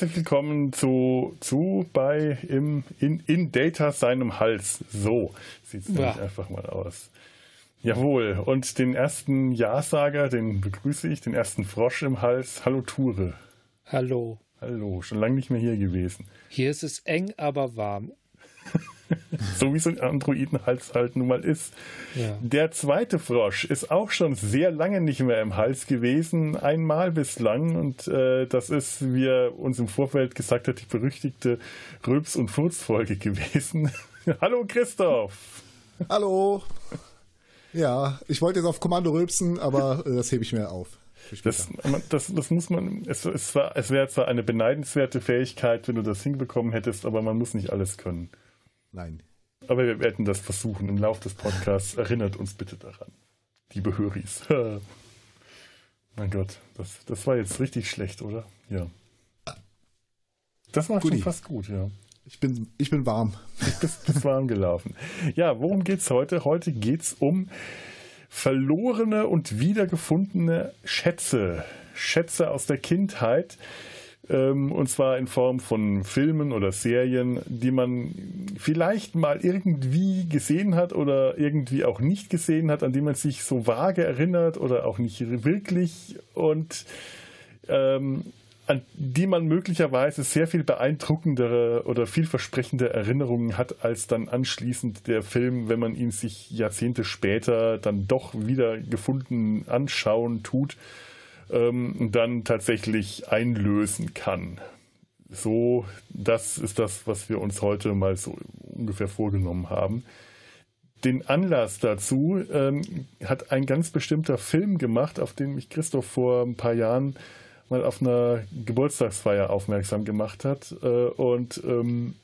herzlich willkommen zu, zu bei im, in, in Data seinem Hals. So sieht es ja. einfach mal aus. Jawohl, und den ersten Ja-Sager, den begrüße ich, den ersten Frosch im Hals. Hallo Ture. Hallo. Hallo, schon lange nicht mehr hier gewesen. Hier ist es eng, aber warm. so wie so ein Androidenhals halt nun mal ist. Ja. Der zweite Frosch ist auch schon sehr lange nicht mehr im Hals gewesen, einmal bislang. Und äh, das ist, wie er uns im Vorfeld gesagt hat, die berüchtigte Rülps- und Furz-Folge gewesen. Hallo Christoph! Hallo! Ja, ich wollte jetzt auf Kommando rülpsen, aber äh, das hebe ich mir auf. Das, das, das, muss man, es, es, es wäre zwar eine beneidenswerte Fähigkeit, wenn du das hinbekommen hättest, aber man muss nicht alles können. Nein. Aber wir werden das versuchen im Laufe des Podcasts. Erinnert uns bitte daran. Liebe Höris. mein Gott, das, das war jetzt richtig schlecht, oder? Ja. Das war Goodie. schon fast gut, ja. Ich bin, ich bin warm. Du bist, bist warm gelaufen. Ja, worum geht's heute? Heute geht's um verlorene und wiedergefundene Schätze. Schätze aus der Kindheit. Ähm, und zwar in Form von Filmen oder Serien, die man vielleicht mal irgendwie gesehen hat oder irgendwie auch nicht gesehen hat, an die man sich so vage erinnert oder auch nicht wirklich. Und ähm, an die man möglicherweise sehr viel beeindruckendere oder vielversprechende Erinnerungen hat, als dann anschließend der Film, wenn man ihn sich Jahrzehnte später dann doch wieder gefunden anschauen tut, ähm, dann tatsächlich einlösen kann. So, das ist das, was wir uns heute mal so ungefähr vorgenommen haben. Den Anlass dazu ähm, hat ein ganz bestimmter Film gemacht, auf den mich Christoph vor ein paar Jahren mal auf einer Geburtstagsfeier aufmerksam gemacht hat. Äh, und ähm,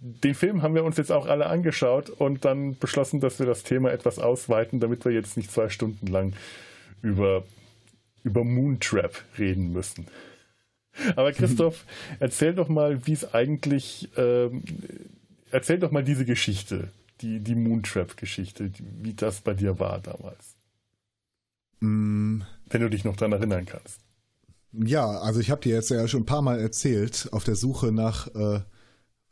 den Film haben wir uns jetzt auch alle angeschaut und dann beschlossen, dass wir das Thema etwas ausweiten, damit wir jetzt nicht zwei Stunden lang über, über Moontrap reden müssen. Aber Christoph, erzähl doch mal, wie es eigentlich, ähm, erzähl doch mal diese Geschichte, die, die Moontrap-Geschichte, wie das bei dir war damals. Mm. Wenn du dich noch daran erinnern kannst. Ja, also ich habe dir jetzt ja schon ein paar Mal erzählt, auf der Suche nach, äh,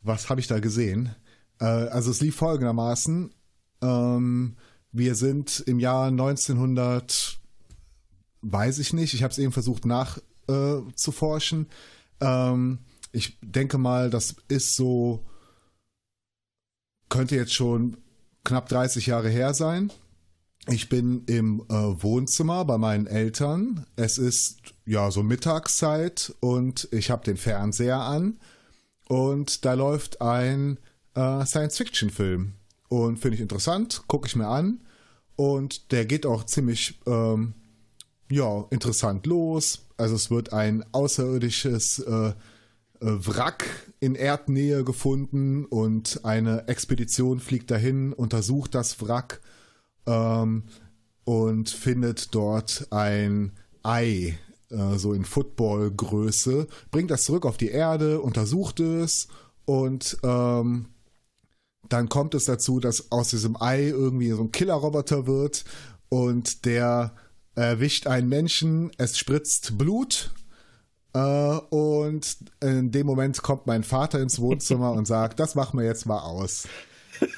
was habe ich da gesehen. Äh, also es lief folgendermaßen. Ähm, wir sind im Jahr 1900, weiß ich nicht, ich habe es eben versucht nachzuforschen. Äh, ähm, ich denke mal, das ist so, könnte jetzt schon knapp 30 Jahre her sein. Ich bin im äh, Wohnzimmer bei meinen Eltern. Es ist ja so Mittagszeit und ich habe den Fernseher an und da läuft ein äh, Science-Fiction-Film und finde ich interessant, gucke ich mir an und der geht auch ziemlich ähm, ja interessant los. Also es wird ein außerirdisches äh, äh Wrack in Erdnähe gefunden und eine Expedition fliegt dahin, untersucht das Wrack ähm, und findet dort ein Ei, äh, so in Footballgröße, bringt das zurück auf die Erde, untersucht es und ähm, dann kommt es dazu, dass aus diesem Ei irgendwie so ein Killerroboter wird und der erwischt einen Menschen, es spritzt Blut äh, und in dem Moment kommt mein Vater ins Wohnzimmer und sagt, das machen wir jetzt mal aus.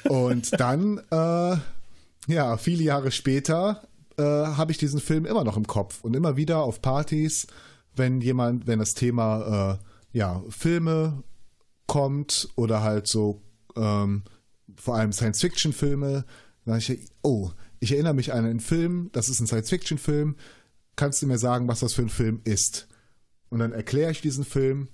Und dann äh, ja, viele Jahre später äh, habe ich diesen Film immer noch im Kopf und immer wieder auf Partys, wenn jemand, wenn das Thema äh, ja Filme kommt oder halt so ähm, vor allem Science-Fiction-Filme, dann ich, oh, ich erinnere mich an einen Film, das ist ein Science-Fiction-Film, kannst du mir sagen, was das für ein Film ist? Und dann erkläre ich diesen Film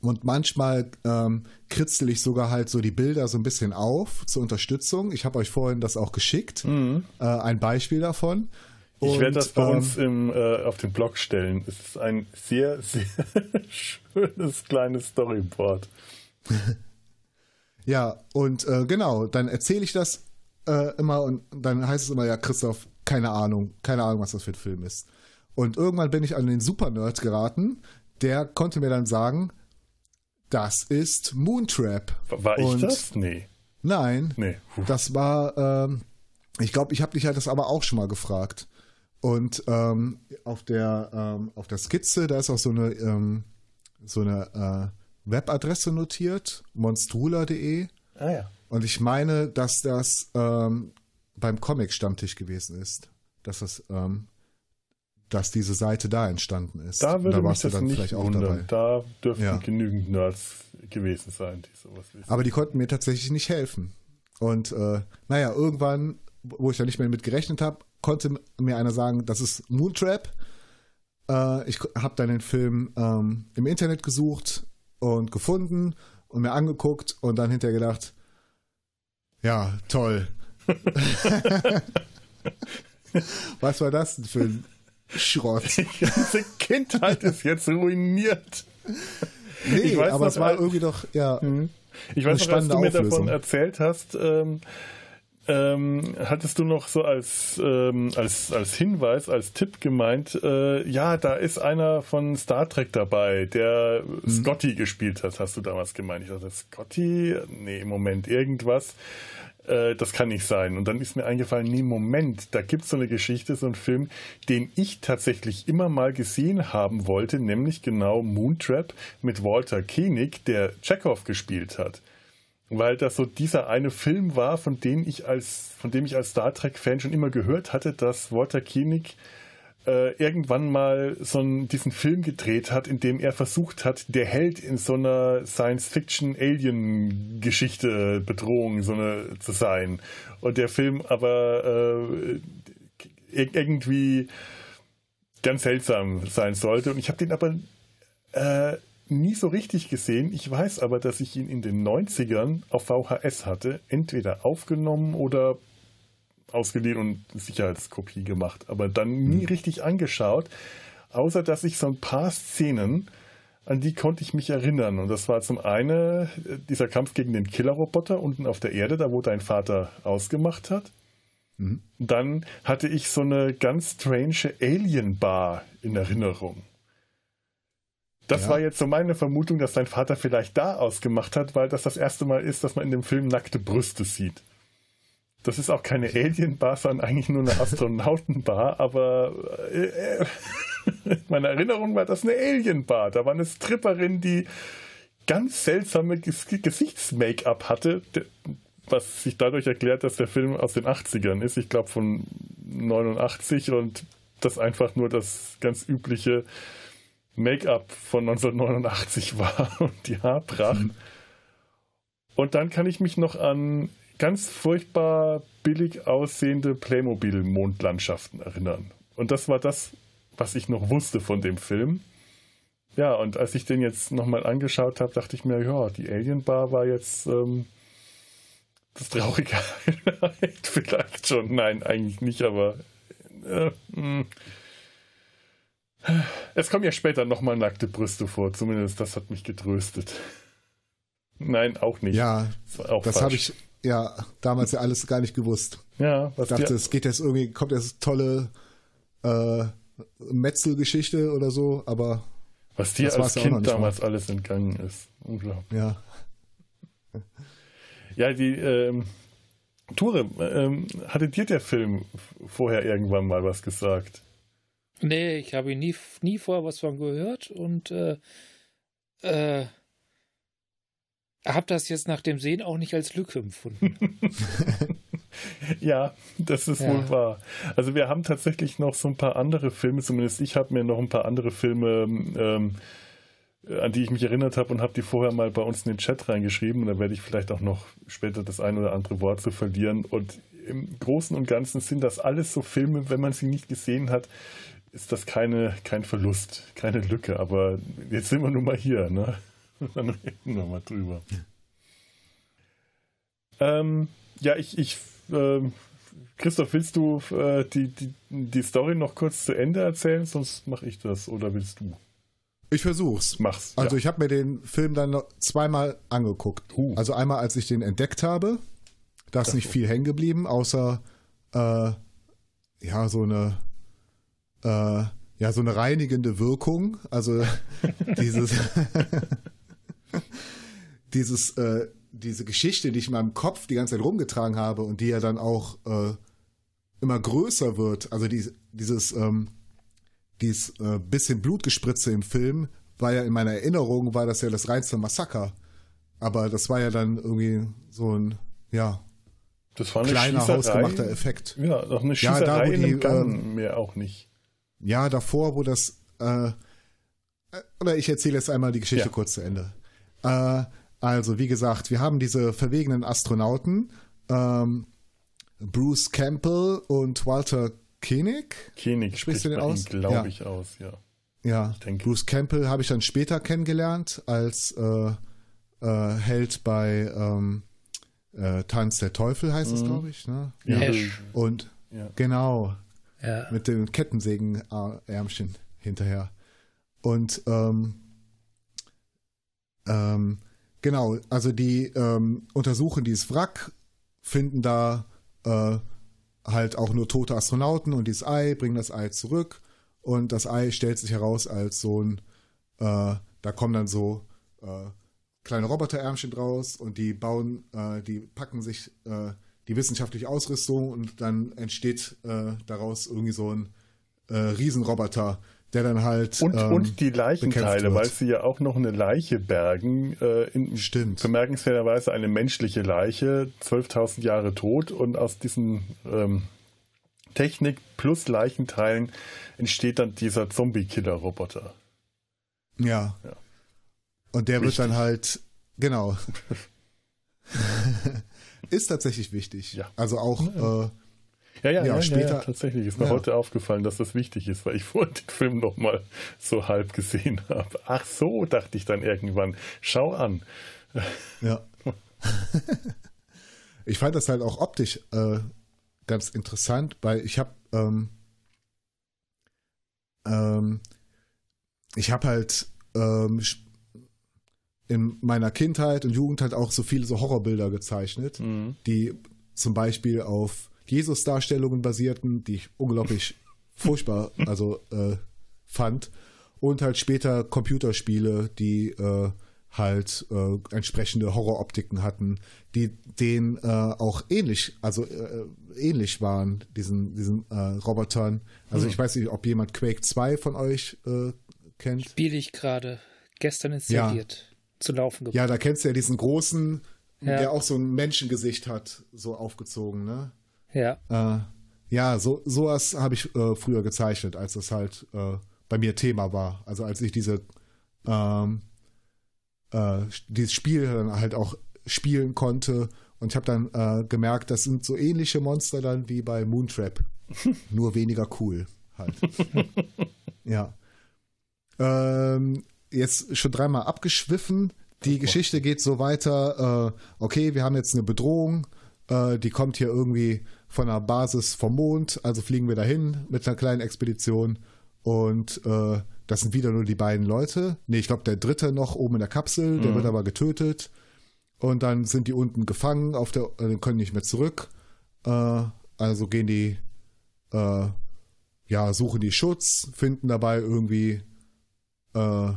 und manchmal ähm, kritzel ich sogar halt so die Bilder so ein bisschen auf zur Unterstützung. Ich habe euch vorhin das auch geschickt. Mhm. Äh, ein Beispiel davon. Ich werde das bei ähm, uns im, äh, auf den Blog stellen. Es ist ein sehr, sehr schönes kleines Storyboard. ja, und äh, genau, dann erzähle ich das äh, immer und dann heißt es immer, ja, Christoph, keine Ahnung, keine Ahnung, was das für ein Film ist. Und irgendwann bin ich an den Super-Nerd geraten, der konnte mir dann sagen, das ist Moontrap. War ich und das? Nee. Nein. Nee. Das war, ähm, ich glaube, ich habe dich ja das aber auch schon mal gefragt. Und ähm, auf, der, ähm, auf der Skizze, da ist auch so eine, ähm, so eine äh, Webadresse notiert, monstrula.de. Ah ja. Und ich meine, dass das ähm, beim Comic-Stammtisch gewesen ist. Dass das, ähm, dass diese Seite da entstanden ist. Da würde da mich das nicht wundern. Da dürften Ja. genügend Nerds gewesen sein, die sowas wissen. Aber die konnten mir tatsächlich nicht helfen. Und äh, naja, irgendwann, wo ich da nicht mehr mit gerechnet habe, konnte mir einer sagen, das ist Moontrap. Äh, ich habe dann den Film ähm, im Internet gesucht und gefunden und mir angeguckt und dann hinterher gedacht, ja, toll. Was war das denn für ein Schrott? Die ganze Kindheit ist jetzt ruiniert. Nee, Ich weiß aber noch, es war irgendwie doch, ja. Ich Eine weiß noch, spannende du mir davon erzählt hast, ähm, ähm, hattest du noch so als, ähm, als, als Hinweis, als Tipp gemeint, äh, ja, da ist einer von Star Trek dabei, der Mhm. Scotty gespielt hat, hast du damals gemeint. Ich dachte, Scotty? Nee, im Moment irgendwas. Äh, das kann nicht sein. Und dann ist mir eingefallen, nee, Moment, da gibt es so eine Geschichte, so einen Film, den ich tatsächlich immer mal gesehen haben wollte, nämlich genau Moontrap mit Walter Koenig, der Chekhov gespielt hat weil das so dieser eine Film war, von dem ich als, von dem ich als Star Trek-Fan schon immer gehört hatte, dass Walter Koenig äh, irgendwann mal so einen, diesen Film gedreht hat, in dem er versucht hat, der Held in so einer Science-Fiction-Alien-Geschichte, Bedrohung so eine, zu sein. Und der Film aber äh, ir- irgendwie ganz seltsam sein sollte. Und ich habe den aber äh, nie so richtig gesehen. Ich weiß aber, dass ich ihn in den 90ern auf VHS hatte, entweder aufgenommen oder ausgeliehen und Sicherheitskopie gemacht, aber dann nie richtig angeschaut, außer dass ich so ein paar Szenen, an die konnte ich mich erinnern. Und das war zum einen äh, dieser Kampf gegen den Killerroboter unten auf der Erde, da wo dein Vater ausgemacht hat. Dann hatte ich so eine ganz strange Alien-Bar in Erinnerung. Das Ja. war jetzt so meine Vermutung, dass dein Vater vielleicht da ausgemacht hat, weil das das erste Mal ist, dass man in dem Film nackte Brüste sieht. Das ist auch keine Alien-Bar, sondern eigentlich nur eine Astronautenbar, aber äh, äh, in meiner Erinnerung war das eine Alien-Bar. Da war eine Stripperin, die ganz seltsame Ges Gesichts-Make-up hatte, was sich dadurch erklärt, dass der Film aus den 80ern ist. Ich glaube von 89 und das einfach nur das ganz übliche Make-up von 1989 war und die Haarpracht. Und dann kann ich mich noch an ganz furchtbar billig aussehende Playmobil-Mondlandschaften erinnern. Und das war das, was ich noch wusste von dem Film. Ja, und als ich den jetzt nochmal angeschaut habe, dachte ich mir, ja, die Alien Bar war jetzt ähm, das traurige Highlight. Vielleicht schon. Nein, eigentlich nicht, aber äh, mh. Es kommen ja später nochmal nackte Brüste vor. Zumindest das hat mich getröstet. Nein, auch nicht. Ja, auch das habe ich ja damals ja alles gar nicht gewusst. Ja, was Ich dachte, es geht jetzt irgendwie, kommt jetzt tolle äh, Metzelgeschichte oder so, aber was dir als Kind damals alles entgangen ist. Unglaublich. ja. Ja, die ähm, Ture, ähm, hatte dir der Film vorher irgendwann mal was gesagt? Nee, ich habe nie, nie vorher was von gehört und äh, äh, habe das jetzt nach dem Sehen auch nicht als Lücke empfunden. Ja, das ist Ja. wohl wahr. Also wir haben tatsächlich noch so ein paar andere Filme, zumindest ich habe mir noch ein paar andere Filme, ähm, an die ich mich erinnert habe und habe die vorher mal bei uns in den Chat reingeschrieben. Und da werde ich vielleicht auch noch später das ein oder andere Wort zu verlieren. Und im Großen und Ganzen sind das alles so Filme, wenn man sie nicht gesehen hat, ist das keine, kein Verlust, keine Lücke. Aber jetzt sind wir nun mal hier, ne? Dann reden wir mal drüber. Ähm, ja, ich, ich ähm, Christoph, willst du äh, die, die, die Story noch kurz zu Ende erzählen? Sonst mache ich das. Oder willst du? Ich versuch's. Mach's. Also ja. ich habe mir den Film dann noch zweimal angeguckt. Uh. Also einmal, als ich den entdeckt habe, da ist nicht viel hängen geblieben, außer äh, ja so eine äh, ja so eine reinigende Wirkung. Also dieses dieses äh, diese Geschichte, die ich in meinem Kopf die ganze Zeit rumgetragen habe und die ja dann auch äh, immer größer wird. Also die, dieses ähm, dieses äh, bisschen Blutgespritze im Film war ja in meiner Erinnerung, war das ja das reinste Massaker. Aber das war ja dann irgendwie so ein, ja, das war eine kleiner Schießerei. hausgemachter Effekt. Ja, noch eine Schießerei Ja, da, wo in die, einem Gang ähm, mehr auch nicht. Ja, davor, wo das, äh, oder ich erzähle jetzt einmal die Geschichte Ja. kurz zu Ende. Äh, also, wie gesagt, wir haben diese verwegenen Astronauten, ähm, Bruce Campbell und Walter Koenig. Koenig Sprichst du den aus? glaube Ja. ich, aus, ja. Ja, denke. Bruce Campbell habe ich dann später kennengelernt als äh, äh, Held bei ähm, äh, Tanz der Teufel heißt es, glaube ich. Ne? Ja. Und Ja. genau, Ja. mit dem Kettensägenärmchen hinterher. Und ähm, ähm, genau, also die ähm, untersuchen dieses Wrack, finden da äh, halt auch nur tote Astronauten und dieses Ei, bringen das Ei zurück und das Ei stellt sich heraus als so ein, äh, da kommen dann so äh, kleine Roboterärmchen draus und die bauen, äh, die packen sich äh, die wissenschaftliche Ausrüstung und dann entsteht äh, daraus irgendwie so ein äh, Riesenroboter, der dann halt Und, ähm, und die Leichenteile, weil sie ja auch noch eine Leiche bergen. Äh, in, Stimmt. Bemerkenswerterweise eine menschliche Leiche, 12.000 Jahre tot. Und aus diesen ähm, Technik plus Leichenteilen entsteht dann dieser Zombie-Killer-Roboter. Ja. Ja. Und der Wichtig. wird dann halt, genau. ist tatsächlich wichtig. Ja. Also auch, äh, Ja, ja, Ja, ja, später- ja, ja tatsächlich. Ist mir ja. heute aufgefallen, dass das wichtig ist, weil ich vorhin den Film noch mal so halb gesehen habe. Ach so, dachte ich dann irgendwann. Schau an. ja. ich fand das halt auch optisch äh, ganz interessant, weil ich habe ähm, ähm, ich habe halt ähm, in meiner Kindheit und Jugend halt auch so viele so Horrorbilder gezeichnet, Mhm. die zum Beispiel auf Jesus-Darstellungen basierten, die ich unglaublich furchtbar also äh, fand und halt später Computerspiele, die äh, halt äh, entsprechende Horroroptiken hatten, die denen äh, auch ähnlich, also äh, ähnlich waren, diesen, diesen äh, Robotern. Also Hm. ich weiß nicht, ob jemand Quake 2 von euch äh, kennt. Spiele ich gerade. Gestern installiert. Zu laufen gebracht. Ja, da kennst du ja diesen großen, Ja. der auch so ein Menschengesicht hat, so aufgezogen, ne? Ja. Äh, ja, so sowas habe ich äh, früher gezeichnet, als das halt äh, bei mir Thema war. Also als ich diese ähm, äh, dieses Spiel dann halt auch spielen konnte und ich habe dann äh, gemerkt, das sind so ähnliche Monster dann wie bei Moontrap, nur weniger cool halt. ja. Ähm, jetzt schon dreimal abgeschwiffen. Die Geschichte geht so weiter. Äh, okay, wir haben jetzt eine Bedrohung. Äh, die kommt hier irgendwie von einer Basis vom Mond. Also fliegen wir dahin mit einer kleinen Expedition. Und äh, das sind wieder nur die beiden Leute. Nee, ich glaube, der dritte noch oben in der Kapsel. Der wird aber getötet. Und dann sind die unten gefangen, auf der, äh, können nicht mehr zurück. Äh, also gehen die, äh, ja, suchen die Schutz, finden dabei irgendwie äh,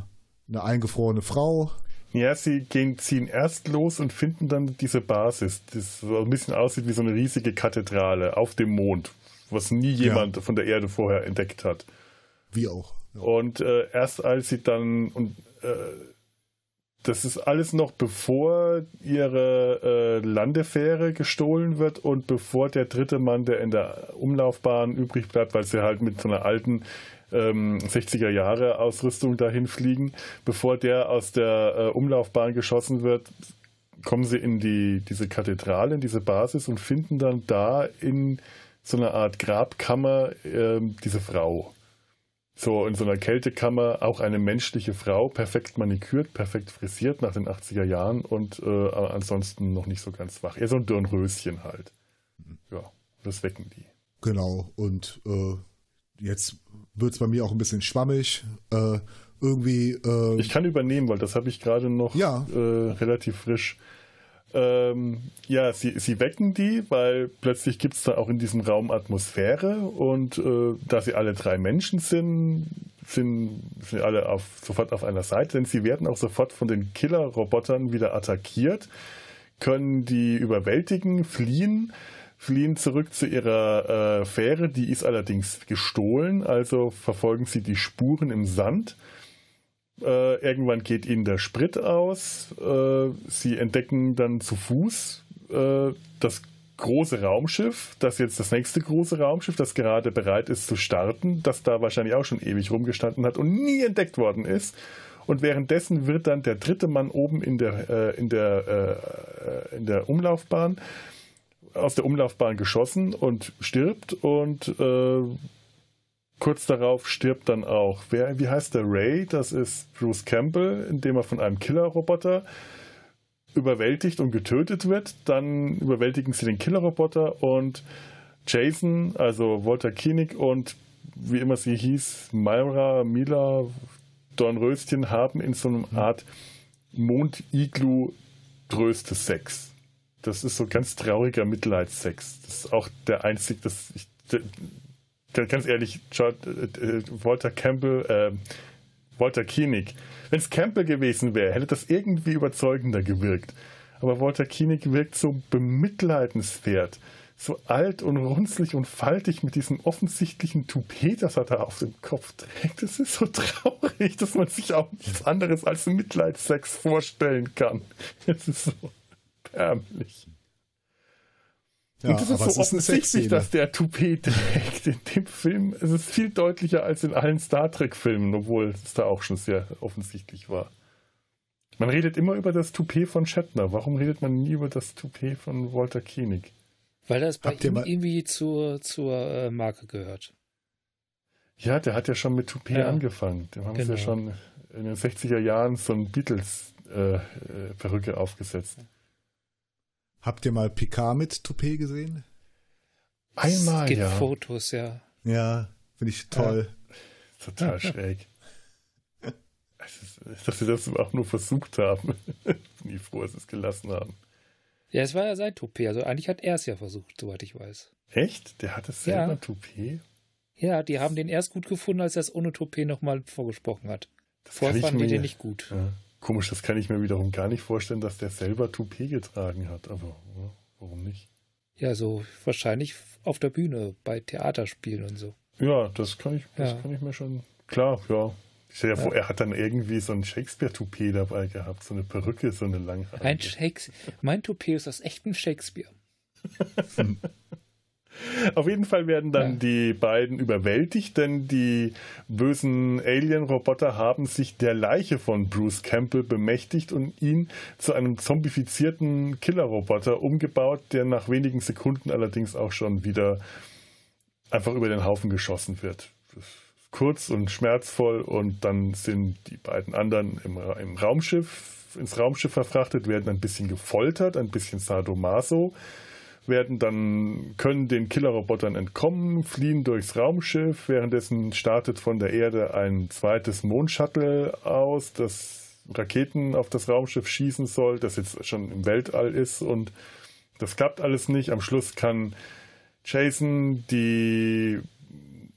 eine eingefrorene Frau. Ja, sie gehen, ziehen erst los und finden dann diese Basis, die so ein bisschen aussieht wie so eine riesige Kathedrale auf dem Mond, was nie jemand von der Erde vorher entdeckt hat. Wie auch. Ja. Und äh, erst als sie dann und äh, das ist alles noch bevor ihre äh, Landefähre gestohlen wird und bevor der dritte Mann, der in der Umlaufbahn übrig bleibt, weil sie halt mit so einer alten ähm, 60er Jahre Ausrüstung dahin fliegen, bevor der aus der äh, Umlaufbahn geschossen wird, kommen sie in die diese Kathedrale, in diese Basis und finden dann da in so einer Art Grabkammer ähm, diese Frau. So in so einer Kältekammer auch eine menschliche Frau, perfekt manikürt, perfekt frisiert nach den 80er Jahren und äh, aber ansonsten noch nicht so ganz wach. Eher so ein Dirnröschen halt. Ja, das wecken die. Genau. Und äh, jetzt wird es bei mir auch ein bisschen schwammig. Äh, irgendwie. Äh, Ich kann übernehmen, weil das habe ich gerade noch Ja. äh, relativ frisch. Ähm, ja, sie, sie wecken die, weil plötzlich gibt es da auch in diesem Raum Atmosphäre und äh, da sie alle drei Menschen sind, sind, sind alle auf, sofort auf einer Seite, denn sie werden auch sofort von den Killer-Robotern wieder attackiert, können die überwältigen, fliehen, fliehen zurück zu ihrer äh, Fähre, die ist allerdings gestohlen, also verfolgen sie die Spuren im Sand Äh, irgendwann geht ihnen der Sprit aus. Äh, sie entdecken dann zu Fuß äh, das große Raumschiff, das jetzt das nächste große Raumschiff, das gerade bereit ist zu starten, das da wahrscheinlich auch schon ewig rumgestanden hat und nie entdeckt worden ist. Und währenddessen wird dann der dritte Mann oben in der, äh, in der, äh, in der Umlaufbahn aus der Umlaufbahn geschossen und stirbt und äh, kurz darauf stirbt dann auch, wer, wie heißt der Ray? Das ist Bruce Campbell, indem er von einem Killerroboter überwältigt und getötet wird. Dann überwältigen sie den Killerroboter und Jason, also Walter Koenig und wie immer sie hieß, Myra, Mila, Dornröschen haben in so einer Art Mond-Iglu größte Sex. Das ist so ganz trauriger Mitleidssex. Das ist auch der einzige, das ich, ganz ehrlich, John, äh, Walter Campbell, äh, Walter Koenig. Wenn es Campbell gewesen wäre, hätte das irgendwie überzeugender gewirkt. Aber Walter Koenig wirkt so bemitleidenswert, so alt und runzlig und faltig mit diesem offensichtlichen Toupet, das er da auf dem Kopf trägt. Das ist so traurig, dass man sich auch nichts anderes als Mitleidssex vorstellen kann. Es ist so erbärmlich. Ja, und das ist so offensichtlich, dass der Toupet trägt in dem Film. Es ist viel deutlicher als in allen Star Trek-Filmen, obwohl es da auch schon sehr offensichtlich war. Man redet immer über das Toupet von Shatner. Warum redet man nie über das Toupet von Walter Koenig? Weil das bei Habt ihm irgendwie zur, zur äh, Marke gehört. Ja, der hat ja schon mit Toupet ja. angefangen. Dem haben genau. sie ja schon in den 60er Jahren so ein Beatles-Perücke äh, äh aufgesetzt. Habt ihr mal Picard mit Toupet gesehen? Einmal, es gibt ja. Fotos, ja. Ja, finde ich toll. Ja, total schräg. dass sie das auch nur versucht haben. Nie froh, dass sie es gelassen haben. Ja, es war ja sein Toupet. Also eigentlich hat er es ja versucht, soweit ich weiß. Echt? Der hat es selber ja. Toupet? Ja, die haben den erst gut gefunden, als er es ohne Toupet nochmal vorgesprochen hat. Das Vorher fanden die den nicht gut. Ja. Komisch, das kann ich mir wiederum gar nicht vorstellen, dass der selber Toupet getragen hat. Aber ja, warum nicht? Ja, so wahrscheinlich auf der Bühne bei Theaterspielen und so. Ja, das kann ich, das ja. kann ich mir schon. Klar, ja. Ich stelle ja, ja vor, er hat dann irgendwie so ein Shakespeare-Toupet dabei gehabt, so eine Perücke, so eine lange. Ein Shakespeare. Mein Toupet ist aus echtem Shakespeare. Auf jeden Fall werden dann ja. die beiden überwältigt, denn die bösen Alien-Roboter haben sich der Leiche von Bruce Campbell bemächtigt und ihn zu einem zombifizierten Killer-Roboter umgebaut, der nach wenigen Sekunden allerdings auch schon wieder einfach über den Haufen geschossen wird. kurz und schmerzvoll und dann sind die beiden anderen im, im Raumschiff, ins Raumschiff verfrachtet, werden ein bisschen gefoltert, ein bisschen Sadomaso werden dann, können den Killerrobotern entkommen, fliehen durchs Raumschiff. Währenddessen startet von der Erde ein zweites Mondshuttle aus, das Raketen auf das Raumschiff schießen soll, das jetzt schon im Weltall ist und das klappt alles nicht. Am Schluss kann Jason die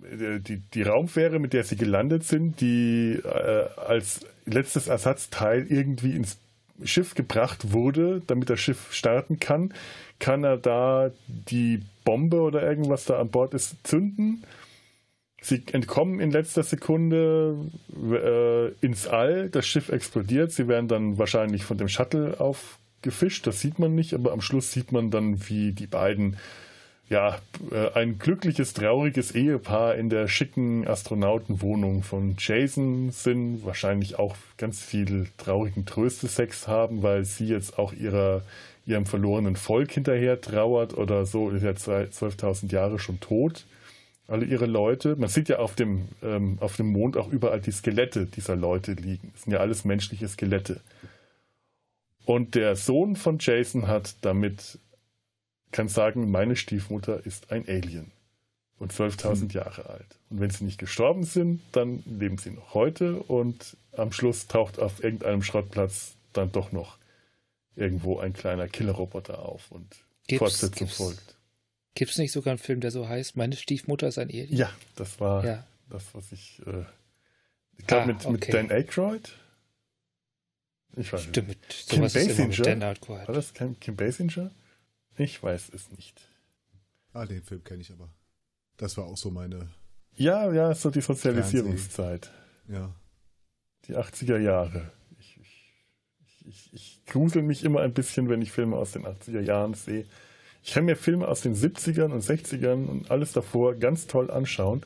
die, die Raumfähre, mit der sie gelandet sind, die äh, als letztes Ersatzteil irgendwie ins Schiff gebracht wurde, damit das Schiff starten kann, kann er da die Bombe oder irgendwas da an Bord ist zünden. Sie entkommen in letzter Sekunde äh, ins All, das Schiff explodiert, sie werden dann wahrscheinlich von dem Shuttle aufgefischt, das sieht man nicht, aber am Schluss sieht man dann, wie die beiden ja, äh, ein glückliches, trauriges Ehepaar in der schicken Astronautenwohnung von Jason sind, wahrscheinlich auch ganz viel traurigen Tröstesex haben, weil sie jetzt auch ihrer ihrem verlorenen Volk hinterher trauert oder so, ist ja 12.000 Jahre schon tot. Alle ihre Leute. Man sieht ja auf dem, ähm, auf dem Mond auch überall die Skelette dieser Leute liegen. Das sind ja alles menschliche Skelette. Und der Sohn von Jason hat damit, kann sagen, meine Stiefmutter ist ein Alien und 12.000 hm. Jahre alt. Und wenn sie nicht gestorben sind, dann leben sie noch heute und am Schluss taucht auf irgendeinem Schrottplatz dann doch noch irgendwo ein kleiner Killerroboter auf und gibt's, Fortsetzung gibt's, folgt. Gibt es nicht sogar einen Film, der so heißt, meine Stiefmutter ist ein Alien? Ja, das war ja. das, was ich, äh, ich glaube ah, mit, okay. mit Dan Aykroyd. Ich weiß Stimmt, nicht. Kim Basinger? War das Kim, Kim Basinger? Ich weiß es nicht. Ah, den Film kenne ich aber. Das war auch so meine. Ja, ja, so die Sozialisierungszeit. Ja. Die 80er Jahre. Ich, ich, ich, ich grusel mich immer ein bisschen, wenn ich Filme aus den 80er Jahren sehe. Ich kann mir Filme aus den 70ern und 60ern und alles davor ganz toll anschauen,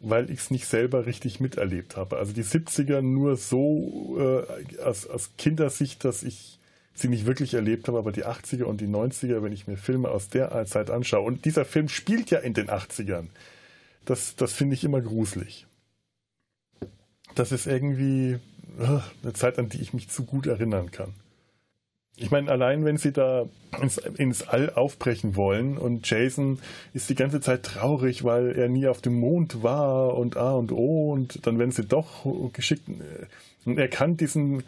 weil ich es nicht selber richtig miterlebt habe. Also die 70er nur so äh, aus, aus Kindersicht, dass ich sie nicht wirklich erlebt habe, aber die 80er und die 90er, wenn ich mir Filme aus der Zeit anschaue, und dieser Film spielt ja in den 80ern, das, das finde ich immer gruselig. Das ist irgendwie uh, eine Zeit, an die ich mich zu gut erinnern kann. Ich meine, allein wenn sie da ins, ins, All aufbrechen wollen und Jason ist die ganze Zeit traurig, weil er nie auf dem Mond war und A und O und dann werden sie doch geschickt und er kann diesen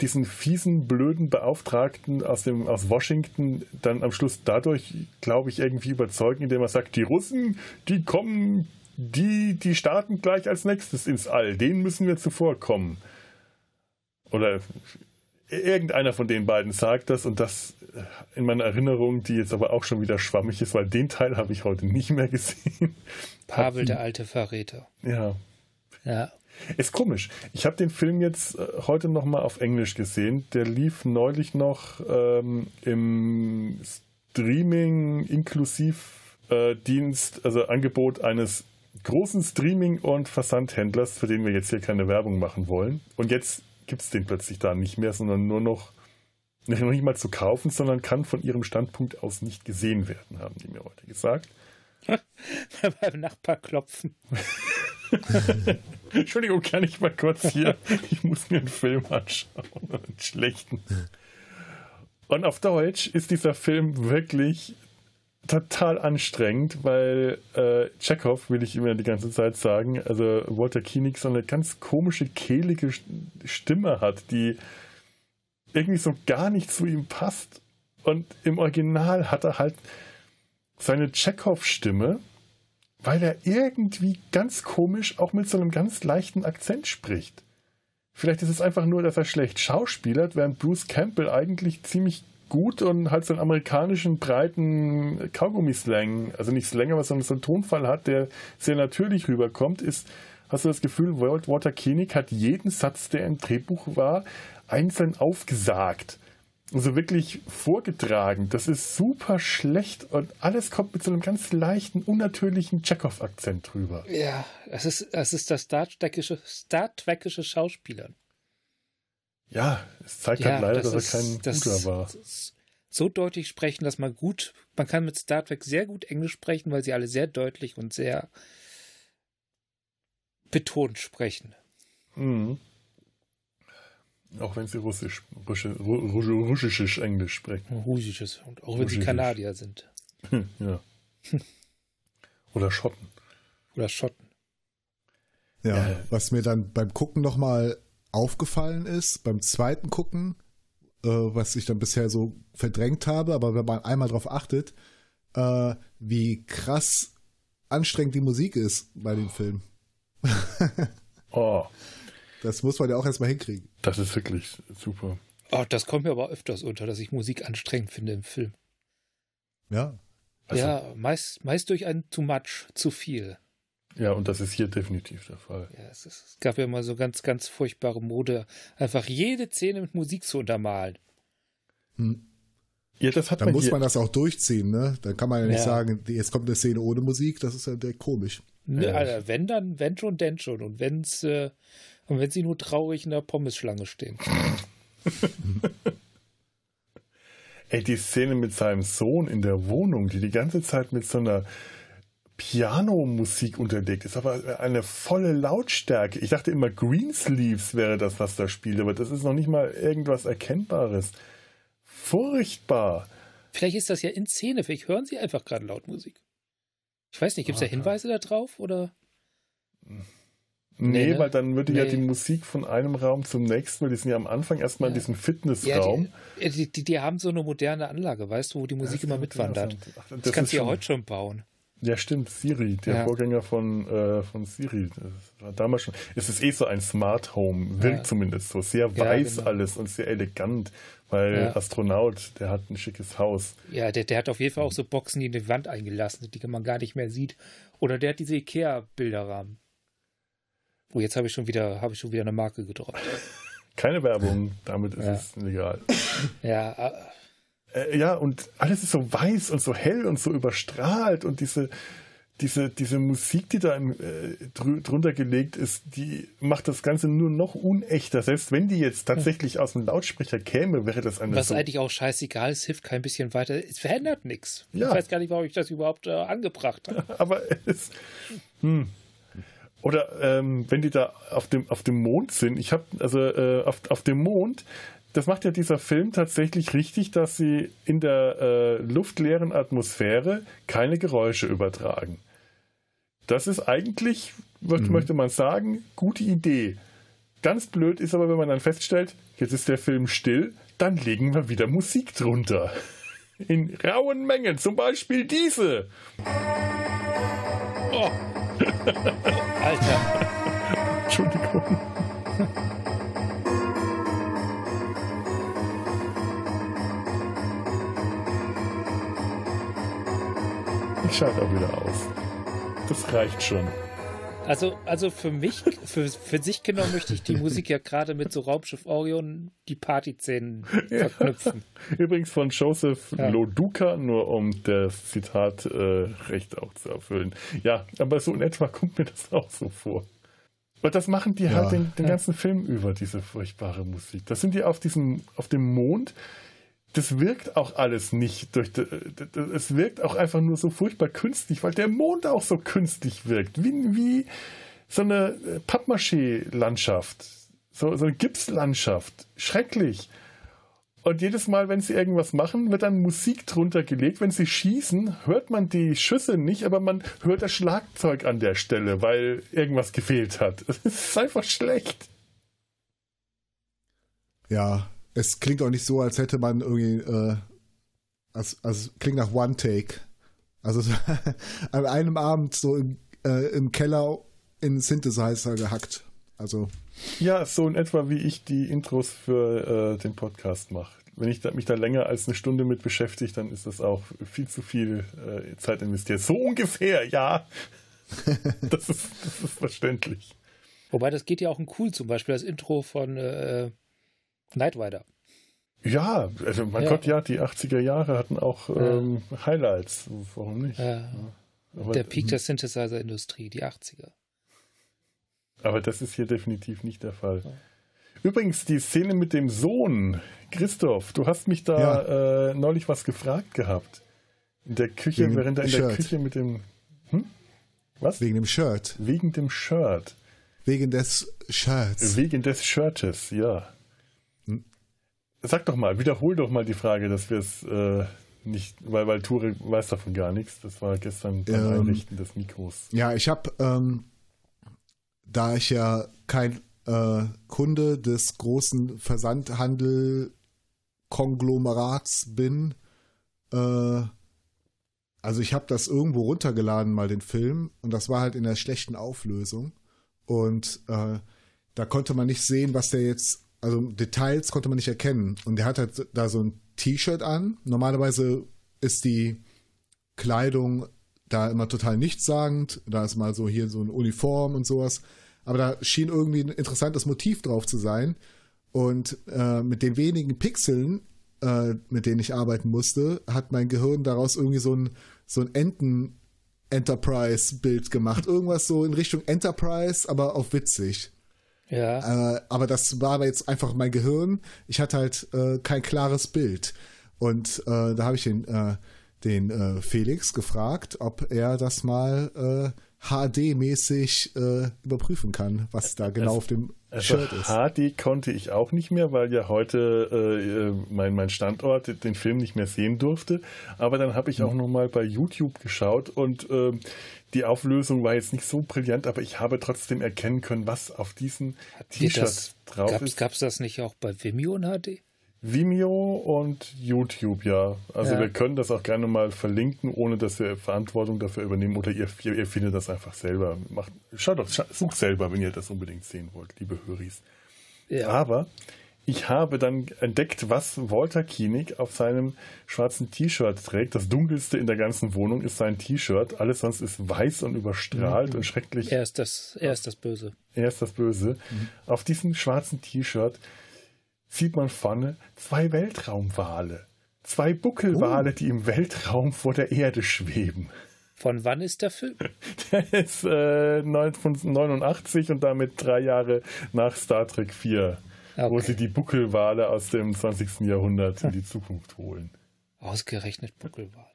diesen fiesen, blöden Beauftragten aus, dem, aus Washington dann am Schluss dadurch, glaube ich, irgendwie überzeugen, indem er sagt, die Russen, die kommen, die, die starten gleich als nächstes ins All, denen müssen wir zuvorkommen. Oder irgendeiner von den beiden sagt das und das in meiner Erinnerung, die jetzt aber auch schon wieder schwammig ist, weil den Teil habe ich heute nicht mehr gesehen. Pavel, der alte Verräter. Ja. Ja. Ist komisch. Ich habe den Film jetzt äh, heute nochmal auf Englisch gesehen. Der lief neulich noch ähm, im Streaming-Inklusiv-Dienst, äh, also Angebot eines großen Streaming- und Versandhändlers, für den wir jetzt hier keine Werbung machen wollen. Und jetzt gibt es den plötzlich da nicht mehr, sondern nur noch nicht mal zu kaufen, sondern kann von ihrem Standpunkt aus nicht gesehen werden, haben die mir heute gesagt. Beim Nachbar klopfen. Entschuldigung, kann ich mal kurz hier? Ich muss mir einen Film anschauen, einen schlechten. Und auf Deutsch ist dieser Film wirklich total anstrengend, weil äh, Chekhov, will ich immer die ganze Zeit sagen, also Walter Koenig so eine ganz komische, kehlige Stimme hat, die irgendwie so gar nicht zu ihm passt. Und im Original hat er halt seine Chekhov-Stimme, weil er irgendwie ganz komisch auch mit so einem ganz leichten Akzent spricht. Vielleicht ist es einfach nur, dass er schlecht schauspielert, während Bruce Campbell eigentlich ziemlich gut und halt so einen amerikanischen breiten Kaugummi-Slang, also nicht Slang, aber so einen Tonfall hat, der sehr natürlich rüberkommt, ist, hast du das Gefühl, Walter Koenig hat jeden Satz, der im Drehbuch war, einzeln aufgesagt so wirklich vorgetragen. Das ist super schlecht und alles kommt mit so einem ganz leichten, unnatürlichen Chekhov-Akzent drüber. Ja, das ist das, ist das Star Trekische, Star Schauspielern. Ja, es zeigt ja, halt leider, das dass ist, er kein das, guter war. So deutlich sprechen, dass man gut, man kann mit Star Trek sehr gut Englisch sprechen, weil sie alle sehr deutlich und sehr betont sprechen. Mhm. Auch wenn sie Russisch, russisches Englisch sprechen. Russisches. Und auch wenn Russisches. sie Kanadier sind. ja. Oder Schotten. Oder Schotten. Ja, ja, was mir dann beim Gucken nochmal aufgefallen ist, beim zweiten Gucken, äh, was ich dann bisher so verdrängt habe, aber wenn man einmal darauf achtet, äh, wie krass anstrengend die Musik ist bei dem Film. oh. Das muss man ja auch erstmal hinkriegen. Das ist wirklich super. Oh, das kommt mir aber öfters unter, dass ich Musik anstrengend finde im Film. Ja. Also, ja, meist, meist durch ein Too Much, zu viel. Ja, und das ist hier definitiv der Fall. Ja, es, ist, es gab ja immer so ganz, ganz furchtbare Mode, einfach jede Szene mit Musik zu untermalen. Hm. Ja, das hat Dann man muss hier. man das auch durchziehen, ne? Dann kann man ja nicht ja. sagen, jetzt kommt eine Szene ohne Musik, das ist ja direkt komisch. Ne, ja. Also wenn dann, wenn schon, denn schon. Und wenn es äh, und wenn sie nur traurig in der Pommesschlange stehen. Ey, die Szene mit seinem Sohn in der Wohnung, die die ganze Zeit mit so einer Pianomusik unterlegt ist, aber eine volle Lautstärke. Ich dachte immer, Greensleeves wäre das, was da spielt, aber das ist noch nicht mal irgendwas Erkennbares. Furchtbar. Vielleicht ist das ja in Szene, vielleicht hören sie einfach gerade Lautmusik. Ich weiß nicht, gibt es da Hinweise darauf oder? Nee, nee ne? weil dann würde nee. ja die Musik von einem Raum zum nächsten, weil die sind ja am Anfang erstmal ja. in diesem Fitnessraum. Ja, die, die, die, haben so eine moderne Anlage, weißt du, wo die Musik immer mitwandert. Ach, das, das kannst du ja heute schon bauen. Ja, stimmt, Siri, der ja. Vorgänger von, äh, von Siri. Das war damals schon. Es ist eh so ein Smart Home, wirkt ja. zumindest so. Sehr weiß genau. alles und sehr elegant, weil Astronaut, der hat ein schickes Haus. Ja, der, der hat auf jeden Fall auch so Boxen, die in die Wand eingelassen sind, die man gar nicht mehr sieht. Oder der hat diese Ikea-Bilderrahmen. Oh, jetzt habe ich schon wieder, habe ich schon wieder eine Marke gedroppt. Keine Werbung, damit ist es legal. Ja, äh, ja, und alles ist so weiß und so hell und so überstrahlt und diese, diese, diese Musik, die da im, äh, drunter gelegt ist, die macht das Ganze nur noch unechter. Selbst wenn die jetzt tatsächlich aus dem Lautsprecher käme, wäre das eine was so eigentlich auch scheißegal ist, hilft kein bisschen weiter. Es verändert nichts. Ja. Ich weiß gar nicht, warum ich das überhaupt äh, angebracht habe. aber es. Hm. Oder ähm, wenn die da auf dem, auf dem Mond sind, ich habe, also äh, auf, auf dem Mond, das macht ja dieser Film tatsächlich richtig, dass sie in der äh, luftleeren Atmosphäre keine Geräusche übertragen. Das ist eigentlich, wird, möchte man sagen, gute Idee. Ganz blöd ist aber, wenn man dann feststellt, jetzt ist der Film still, dann legen wir wieder Musik drunter. In rauen Mengen, zum Beispiel diese. Oh. Alter, Entschuldigung. Ich auch wieder aus. Das reicht schon. also, also für mich, für, für sich genommen möchte ich die Musik ja gerade mit so Raumschiff Orion die Partyszenen verknüpfen. Übrigens von Joseph Ja. Loduca, nur um das Zitat äh, recht auch zu erfüllen. Ja, aber so in etwa kommt mir das auch so vor. Und das machen die Ja. halt den, den Ja. ganzen Film über, diese furchtbare Musik. Das sind die auf diesem, auf dem Mond. Das wirkt auch alles nicht durch. Es wirkt auch einfach nur so furchtbar künstlich, weil der Mond auch so künstlich wirkt. Wie, wie so eine äh, Pappmaché-Landschaft. So, so eine Gipslandschaft. Schrecklich. Und jedes Mal, wenn sie irgendwas machen, wird dann Musik drunter gelegt. Wenn sie schießen, hört man die Schüsse nicht, aber man hört das Schlagzeug an der Stelle, weil irgendwas gefehlt hat. Es ist einfach schlecht. Ja, es klingt auch nicht so, als hätte man irgendwie, äh, also, also klingt nach One Take. Also so an einem Abend so im, äh, im Keller in den Synthesizer gehackt. Also Ja, so in etwa wie ich die Intros für äh, den Podcast mache. Wenn ich da, mich da länger als eine Stunde mit beschäftige, dann ist das auch viel zu viel äh, Zeit investiert. So ungefähr, ja. das, ist, das ist verständlich. Wobei das geht ja auch in cool, zum Beispiel das Intro von äh, Knight Rider. Ja, also mein Ja. Gott, ja, die 80er Jahre hatten auch ähm, Highlights. Warum nicht? Äh, Aber, der Peak der Synthesizer-Industrie, die 80er. aber das ist hier definitiv nicht der Fall. Übrigens, die Szene mit dem Sohn, Christoph, du hast mich da äh, neulich was gefragt gehabt. In der Küche, Wegen während er in der Shirt. Küche mit dem. Hm? Was? wegen dem Shirt. Wegen dem Shirt. Wegen des Shirts. Wegen des Shirtes, ja. Sag doch mal, wiederhol doch mal die Frage, dass wir es äh, nicht, weil, weil Ture weiß davon gar nichts. Das war gestern beim Ähm, Einrichten des Mikros. Ja, ich habe, ähm, da ich ja kein äh, Kunde des großen Versandhandel-Konglomerats bin, äh, also ich habe das irgendwo runtergeladen, mal den Film, und das war halt in der schlechten Auflösung. Und äh, da konnte man nicht sehen, was der jetzt, also Details konnte man nicht erkennen. Und der hat halt da so ein T-Shirt an. Normalerweise ist die Kleidung da immer total nichtssagend. Da ist mal so hier so eine Uniform und sowas. Aber da schien irgendwie ein interessantes Motiv drauf zu sein. Und äh, mit den wenigen Pixeln, äh, mit denen ich arbeiten musste, hat mein Gehirn daraus irgendwie so ein, so ein Enten-Enterprise-Bild gemacht. Irgendwas so in Richtung Enterprise, aber auf witzig. Ja. Äh, aber das war aber jetzt einfach mein Gehirn. Ich hatte halt äh, kein klares Bild. Und äh, da habe ich den, äh, den äh, Felix gefragt, ob er das mal HD-mäßig äh, überprüfen kann, was da genau auf dem Also Shirt ist. HD konnte ich auch nicht mehr, weil ja heute äh, äh, mein, mein Standort den Film nicht mehr sehen durfte. Aber dann habe ich Mhm. auch noch mal bei YouTube geschaut und äh, die Auflösung war jetzt nicht so brillant, aber ich habe trotzdem erkennen können, was auf diesem Habt ihr T-Shirt das- drauf Gab's, ist. gab's das nicht auch bei Vimeo in HD? Vimeo und YouTube, ja. Also Ja. wir können das auch gerne mal verlinken, ohne dass wir Verantwortung dafür übernehmen oder ihr, ihr, ihr findet das einfach selber. Macht, schaut doch, sucht selber, wenn ihr das unbedingt sehen wollt, liebe Höris. Ja. Aber ich habe dann entdeckt, was Walter Koenig auf seinem schwarzen T-Shirt trägt. Das dunkelste in der ganzen Wohnung ist sein T-Shirt. Alles sonst ist weiß und überstrahlt mhm. und schrecklich. Er ist das, er ist das Böse. Er ist das Böse. Mhm. Auf diesem schwarzen T-Shirt sieht man vorne zwei Weltraumwale. Zwei Buckelwale, oh. die im Weltraum vor der Erde schweben. Von wann ist der Film? Der ist äh, 1989 und damit drei Jahre nach Star Trek 4, okay. wo sie die Buckelwale aus dem 20. Jahrhundert in die Zukunft holen. Ausgerechnet Buckelwale.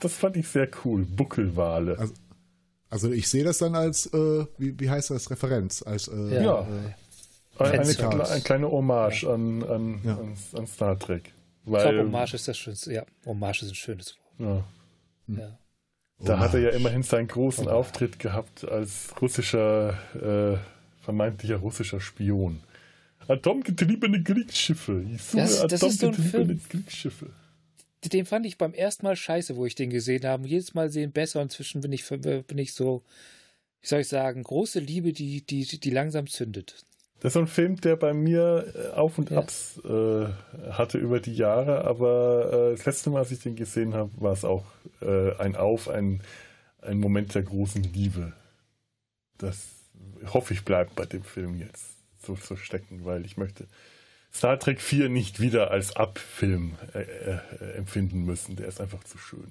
Das fand ich sehr cool, Buckelwale. Also, also ich sehe das dann als, äh, wie, wie heißt das, Referenz? Als, äh, ja. Äh, eine, eine, eine, kleine Hommage ja. an, an, ja. an, an, Star Trek. Weil, ich glaube, Hommage ist das Schönste. Ja, Hommage ist ein schönes Wort. Ja. ja. Da hat er ja immerhin seinen großen Hommage. Auftritt gehabt als russischer, äh, vermeintlicher russischer Spion. Atomgetriebene Kriegsschiffe. Ich suche das, das atomgetriebene so Kriegsschiffe. Den fand ich beim ersten Mal scheiße, wo ich den gesehen habe. Jedes Mal sehen besser. Inzwischen bin ich, bin ich so, wie soll ich sagen, große Liebe, die, die, die langsam zündet. Das ist so ein Film, der bei mir äh, Auf und ja. Abs äh, hatte über die Jahre, aber äh, das letzte Mal, als ich den gesehen habe, war es auch äh, ein Auf, ein, ein Moment der großen Liebe. Das hoffe ich bleibt bei dem Film jetzt so, so stecken, weil ich möchte Star Trek 4 nicht wieder als Abfilm äh, äh, empfinden müssen. Der ist einfach zu schön.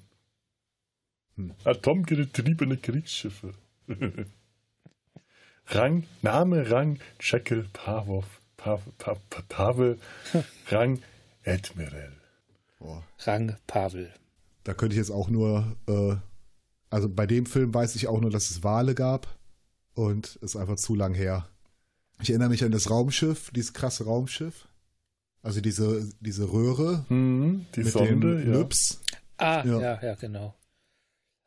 Hm. Atomgetriebene Kriegsschiffe. Rang, Name, Rang, Chekel, Pavov, Pavel, Pavel Rang, Admiral. Oh. Rang, Pavel. Da könnte ich jetzt auch nur, äh, also bei dem Film weiß ich auch nur, dass es Wale gab und ist einfach zu lang her. Ich erinnere mich an das Raumschiff, dieses krasse Raumschiff. Also diese, diese Röhre mhm, die mit Sonde, den ja. Ah, ja. ja, ja, genau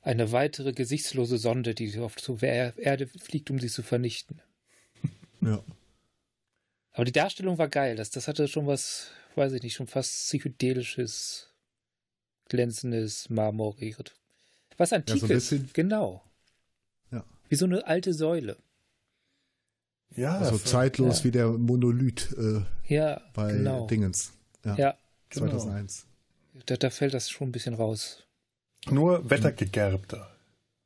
eine weitere gesichtslose Sonde, die auf zur Erde fliegt, um sie zu vernichten. Ja. Aber die Darstellung war geil. Das, das hatte schon was, weiß ich nicht, schon fast psychedelisches, glänzendes, marmoriert. Was antikes, ja, so ein genau. Ja. Wie so eine alte Säule. Ja. Also zeitlos ja. wie der Monolith äh, ja, bei genau. Dingens. Ja. ja. 2001. Genau. Da, da fällt das schon ein bisschen raus. Nur wettergegerbter.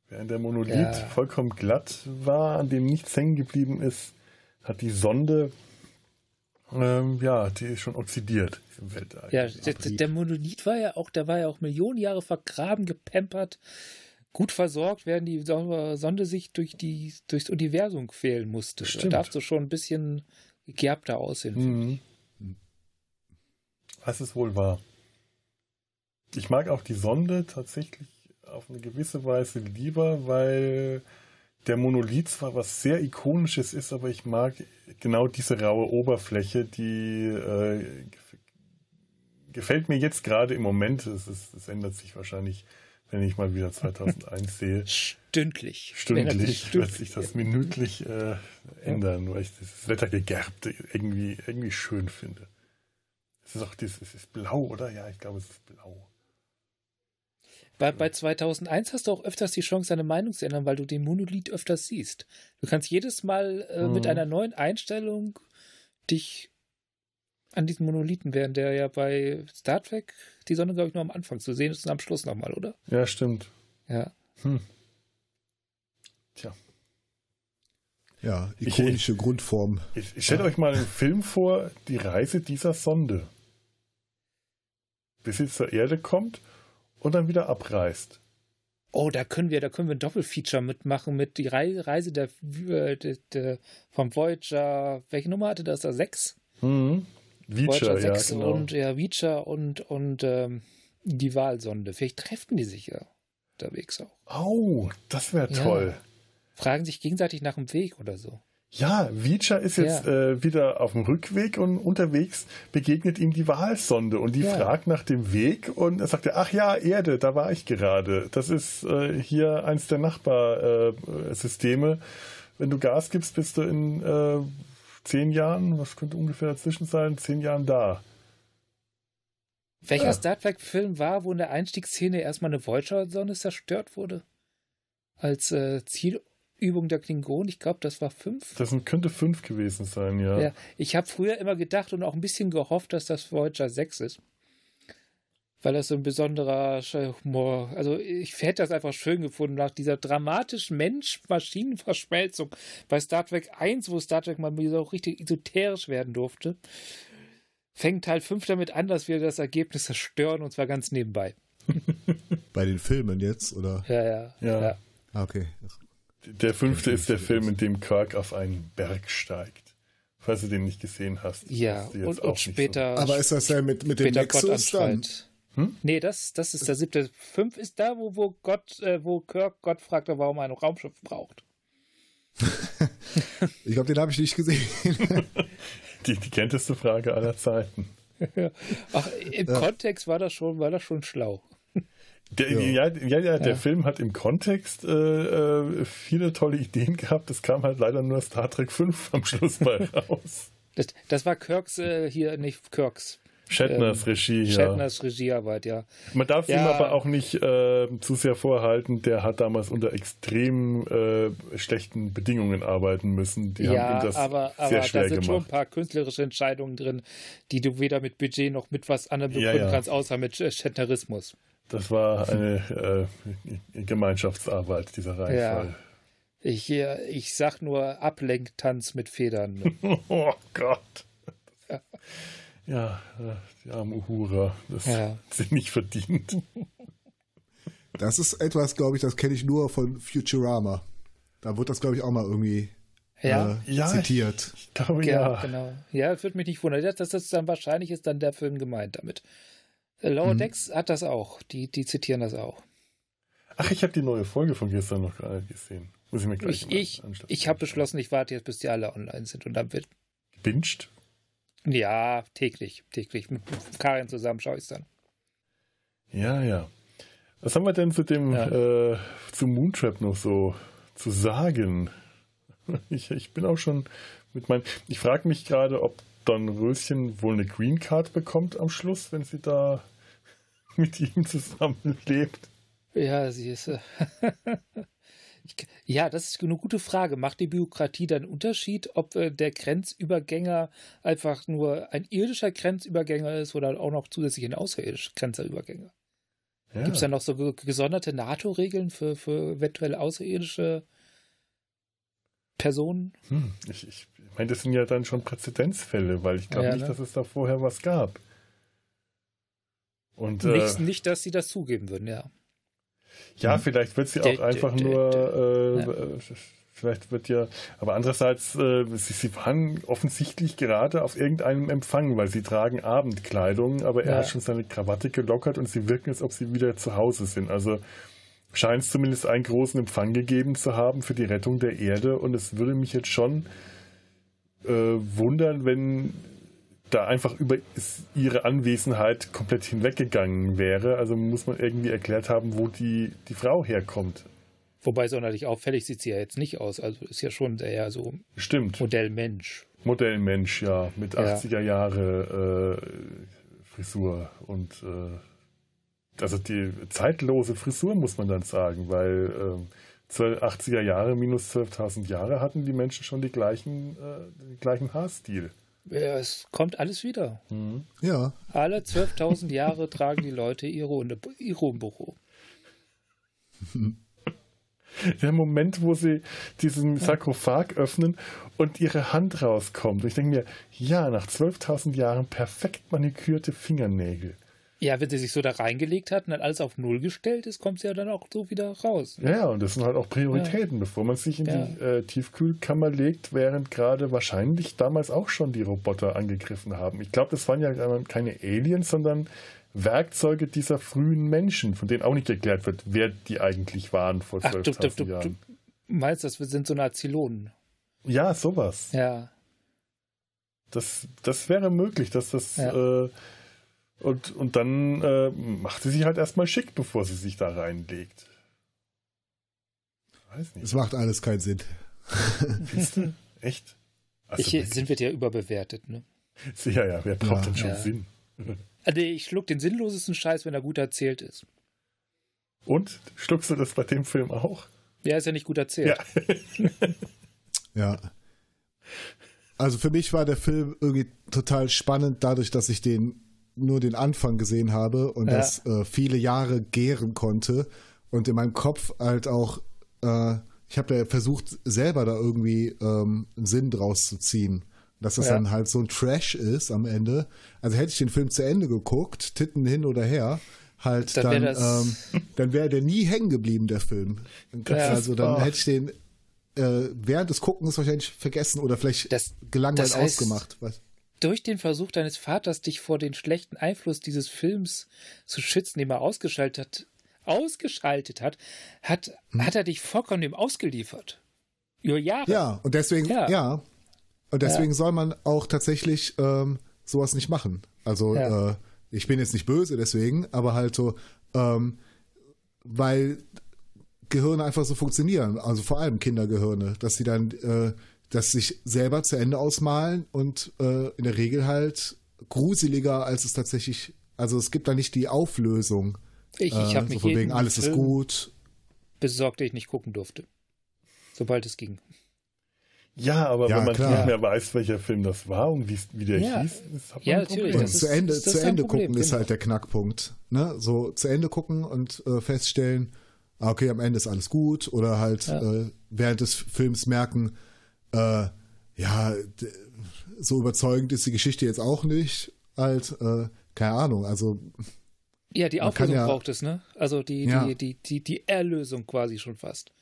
Während der Monolith ja. vollkommen glatt war, an dem nichts hängen geblieben ist, hat die Sonde, ähm, ja, die ist schon oxidiert im Weltall. Ja, der, der, Monolith war ja auch, der war ja auch Millionen Jahre vergraben, gepempert, gut versorgt, während die Sonde sich durch die, durchs Universum quälen musste. Stimmt. Da darfst du schon ein bisschen gegerbter aussehen. Mhm. Was es wohl war ich mag auch die Sonde tatsächlich auf eine gewisse Weise lieber, weil der Monolith zwar was sehr ikonisches ist, aber ich mag genau diese raue Oberfläche, die äh, gefällt mir jetzt gerade im Moment. Es, ist, es ändert sich wahrscheinlich, wenn ich mal wieder 2001 sehe. Stündlich. Stündlich wird sich das minütlich äh, ändern, weil ich das Wettergegerbte irgendwie, irgendwie schön finde. Es ist auch dieses, es ist blau, oder? Ja, ich glaube, es ist blau. Bei, bei 2001 hast du auch öfters die Chance, deine Meinung zu ändern, weil du den Monolith öfters siehst. Du kannst jedes Mal äh, mhm. mit einer neuen Einstellung dich an diesen Monolithen während der ja bei Star Trek die Sonne, glaube ich, nur am Anfang zu sehen ist und am Schluss nochmal, oder? Ja, stimmt. Ja. Hm. Tja. Ja, ikonische ich, Grundform. Ich, ich stelle ja. euch mal einen Film vor, die Reise dieser Sonde. Bis sie zur Erde kommt und dann wieder abreist. Oh, da können wir, da können wir ein Doppelfeature mitmachen mit die Reise der, der, der vom Voyager. Welche Nummer hatte das da? Sechs? Mhm. Voyager 6 ja, genau. und ja, Reacher und, und ähm, die Wahlsonde. Vielleicht treffen die sich ja unterwegs auch. Oh, das wäre toll. Ja. Fragen sich gegenseitig nach dem Weg oder so. Ja, Vicha ist jetzt ja. äh, wieder auf dem Rückweg und unterwegs begegnet ihm die Wahlsonde und die ja. fragt nach dem Weg und er sagt, ach ja, Erde, da war ich gerade. Das ist äh, hier eins der Nachbarsysteme. Äh, Wenn du Gas gibst, bist du in äh, zehn Jahren, was könnte ungefähr dazwischen sein, zehn Jahren da. Welcher ja. Star Trek-Film war, wo in der Einstiegsszene erstmal eine Voyager-Sonde zerstört wurde? Als äh, Ziel Übung der Klingonen. Ich glaube, das war fünf. Das könnte fünf gewesen sein, ja. ja ich habe früher immer gedacht und auch ein bisschen gehofft, dass das Voyager 6 ist. Weil das so ein besonderer Humor. Also ich hätte das einfach schön gefunden, nach dieser dramatischen Mensch-Maschinen-Verschmelzung bei Star Trek 1, wo Star Trek mal wieder auch richtig esoterisch werden durfte, fängt Teil 5 damit an, dass wir das Ergebnis zerstören und zwar ganz nebenbei. Bei den Filmen jetzt, oder? Ja, ja. ja. ja. Ah, okay. Der fünfte ist der Film, in dem Kirk auf einen Berg steigt. Falls du den nicht gesehen hast. Ja, und, und später. So. Aber ist das ja mit, mit dem Nexus dann? Hm? Nee, das, das ist der siebte. Fünf ist da, wo, wo Gott, äh, wo Kirk Gott fragte, warum er ein Raumschiff braucht. ich glaube, den habe ich nicht gesehen. die, die kennteste Frage aller Zeiten. Ach, im ja. Kontext war das schon, war das schon schlau. Der, ja. Ja, ja, ja, der ja. Film hat im Kontext äh, äh, viele tolle Ideen gehabt. Es kam halt leider nur Star Trek 5 am Schluss mal raus. Das, das war Kirks äh, hier, nicht Kirks. Shatners ähm, Regie, ja. Shatners Regiearbeit, ja. Man darf ja. ihm aber auch nicht äh, zu sehr vorhalten, der hat damals unter extrem äh, schlechten Bedingungen arbeiten müssen. Die ja, haben ihm das aber, aber sehr schwer da sind gemacht. schon ein paar künstlerische Entscheidungen drin, die du weder mit Budget noch mit was anderem begründen ja, kannst, außer mit Shatnerismus. Das war eine äh, Gemeinschaftsarbeit, dieser Reinfall. Ja. Ich, ich sag nur Ablenktanz mit Federn. oh Gott. Ja, die armen Uhura, das ja. sind nicht verdient. Das ist etwas, glaube ich, das kenne ich nur von Futurama. Da wird das, glaube ich, auch mal irgendwie ja. Äh, ja, zitiert. Ich, ich glaube, ja, ja. Genau. Ja, das würde mich nicht wundern. Das, das dann wahrscheinlich ist dann der Film gemeint damit. Lower mhm. Decks hat das auch. Die, die zitieren das auch. Ach, ich habe die neue Folge von gestern noch nicht gesehen. Muss ich mir gleich Ich, ich, ich habe beschlossen, ich warte jetzt, bis die alle online sind und dann wird. Binscht? Ja, täglich. Täglich. Mit Karin zusammen schaue ich es dann. Ja, ja. Was haben wir denn zu dem ja. äh, zu Moontrap noch so zu sagen? Ich, ich bin auch schon mit meinem. Ich frage mich gerade, ob Don Röschen wohl eine Green Card bekommt am Schluss, wenn sie da mit ihm zusammenlebt. Ja, sie ist. Ja, das ist eine gute Frage. Macht die Bürokratie dann einen Unterschied, ob äh, der Grenzübergänger einfach nur ein irdischer Grenzübergänger ist oder auch noch zusätzlich ein außerirdischer Grenzübergänger? Ja. Gibt es da noch so gesonderte NATO-Regeln für, für eventuell außerirdische Personen? Hm, ich, ich meine, das sind ja dann schon Präzedenzfälle, weil ich glaube ja, nicht, ne? dass es da vorher was gab. Und, nicht, äh, nicht, dass sie das zugeben würden, ja. Ja, vielleicht wird sie auch einfach nur, äh, ja. vielleicht wird ja, aber andererseits, äh, sie, sie waren offensichtlich gerade auf irgendeinem Empfang, weil sie tragen Abendkleidung, aber er ja. hat schon seine Krawatte gelockert und sie wirken, als ob sie wieder zu Hause sind. Also scheint es zumindest einen großen Empfang gegeben zu haben für die Rettung der Erde und es würde mich jetzt schon äh, wundern, wenn da einfach über ihre Anwesenheit komplett hinweggegangen wäre. Also muss man irgendwie erklärt haben, wo die, die Frau herkommt. Wobei sonderlich auffällig sieht sie ja jetzt nicht aus. Also ist ja schon eher so Stimmt. Modellmensch. Modellmensch, ja, mit ja. 80er Jahre äh, Frisur und äh, also die zeitlose Frisur muss man dann sagen, weil äh, 80er Jahre minus 12.000 Jahre hatten die Menschen schon die gleichen, äh, den gleichen Haarstil. Ja, es kommt alles wieder. Mhm. Ja. Alle 12.000 Jahre tragen die Leute ihre, ihre Umbruch. Der Moment, wo sie diesen Sarkophag öffnen und ihre Hand rauskommt. Und ich denke mir, ja, nach 12.000 Jahren perfekt manikürte Fingernägel. Ja, wenn sie sich so da reingelegt hat und dann alles auf Null gestellt ist, kommt sie ja dann auch so wieder raus. Ne? Ja, und das sind halt auch Prioritäten, ja. bevor man sich in ja. die äh, Tiefkühlkammer legt, während gerade wahrscheinlich damals auch schon die Roboter angegriffen haben. Ich glaube, das waren ja keine Aliens, sondern Werkzeuge dieser frühen Menschen, von denen auch nicht erklärt wird, wer die eigentlich waren vor 12.000 Jahren. Du meinst, das sind so Nazilonen? Ja, sowas. Ja. Das, das wäre möglich, dass das... Ja. Äh, und, und dann äh, macht sie sich halt erstmal schick, bevor sie sich da reinlegt. Weiß nicht. Es macht alles keinen Sinn. Siehst du? Echt? Also ich, sind wir ja überbewertet, ne? Ja, ja, wer braucht ja. denn schon ja. Sinn? Also ich schluck den sinnlosesten Scheiß, wenn er gut erzählt ist. Und? Schluckst du das bei dem Film auch? Ja, ist ja nicht gut erzählt. Ja. ja. Also für mich war der Film irgendwie total spannend, dadurch, dass ich den nur den Anfang gesehen habe und ja. das äh, viele Jahre gären konnte und in meinem Kopf halt auch, äh, ich habe ja versucht, selber da irgendwie ähm, einen Sinn draus zu ziehen. Dass das ja. dann halt so ein Trash ist am Ende. Also hätte ich den Film zu Ende geguckt, Titten hin oder her, halt dann, dann, ähm, dann wäre der nie hängen geblieben, der Film. Ja. Also dann hätte ich den äh, während des Guckens wahrscheinlich vergessen oder vielleicht das, gelangweilt das heißt, ausgemacht. Was? Durch den Versuch deines Vaters, dich vor den schlechten Einfluss dieses Films zu schützen, den er ausgeschaltet hat, ausgeschaltet hat, hat, hm. hat er dich vollkommen dem ausgeliefert. Über Jahre. Ja, und deswegen, ja. ja und deswegen ja. soll man auch tatsächlich ähm, sowas nicht machen. Also, ja. äh, ich bin jetzt nicht böse deswegen, aber halt so, ähm, weil Gehirne einfach so funktionieren, also vor allem Kindergehirne, dass sie dann äh, das sich selber zu Ende ausmalen und äh, in der Regel halt gruseliger, als es tatsächlich, also es gibt da nicht die Auflösung. Ich, ich habe äh, mich so wegen alles Film ist gut. Besorgt, ich nicht gucken durfte. Sobald es ging. Ja, aber ja, wenn man klar. nicht mehr weiß, welcher Film das war und wie, wie der ja. hieß, ist hat man ja, natürlich. Und zu Ende, ist, zu Ende Problem, gucken genau. ist halt der Knackpunkt. Ne? So zu Ende gucken und äh, feststellen, ah, okay, am Ende ist alles gut oder halt ja. äh, während des Films merken, äh, ja, so überzeugend ist die Geschichte jetzt auch nicht. Halt, äh, keine Ahnung, also. Ja, die Auflösung ja, braucht es, ne? Also die, ja. die, die, die, die Erlösung quasi schon fast.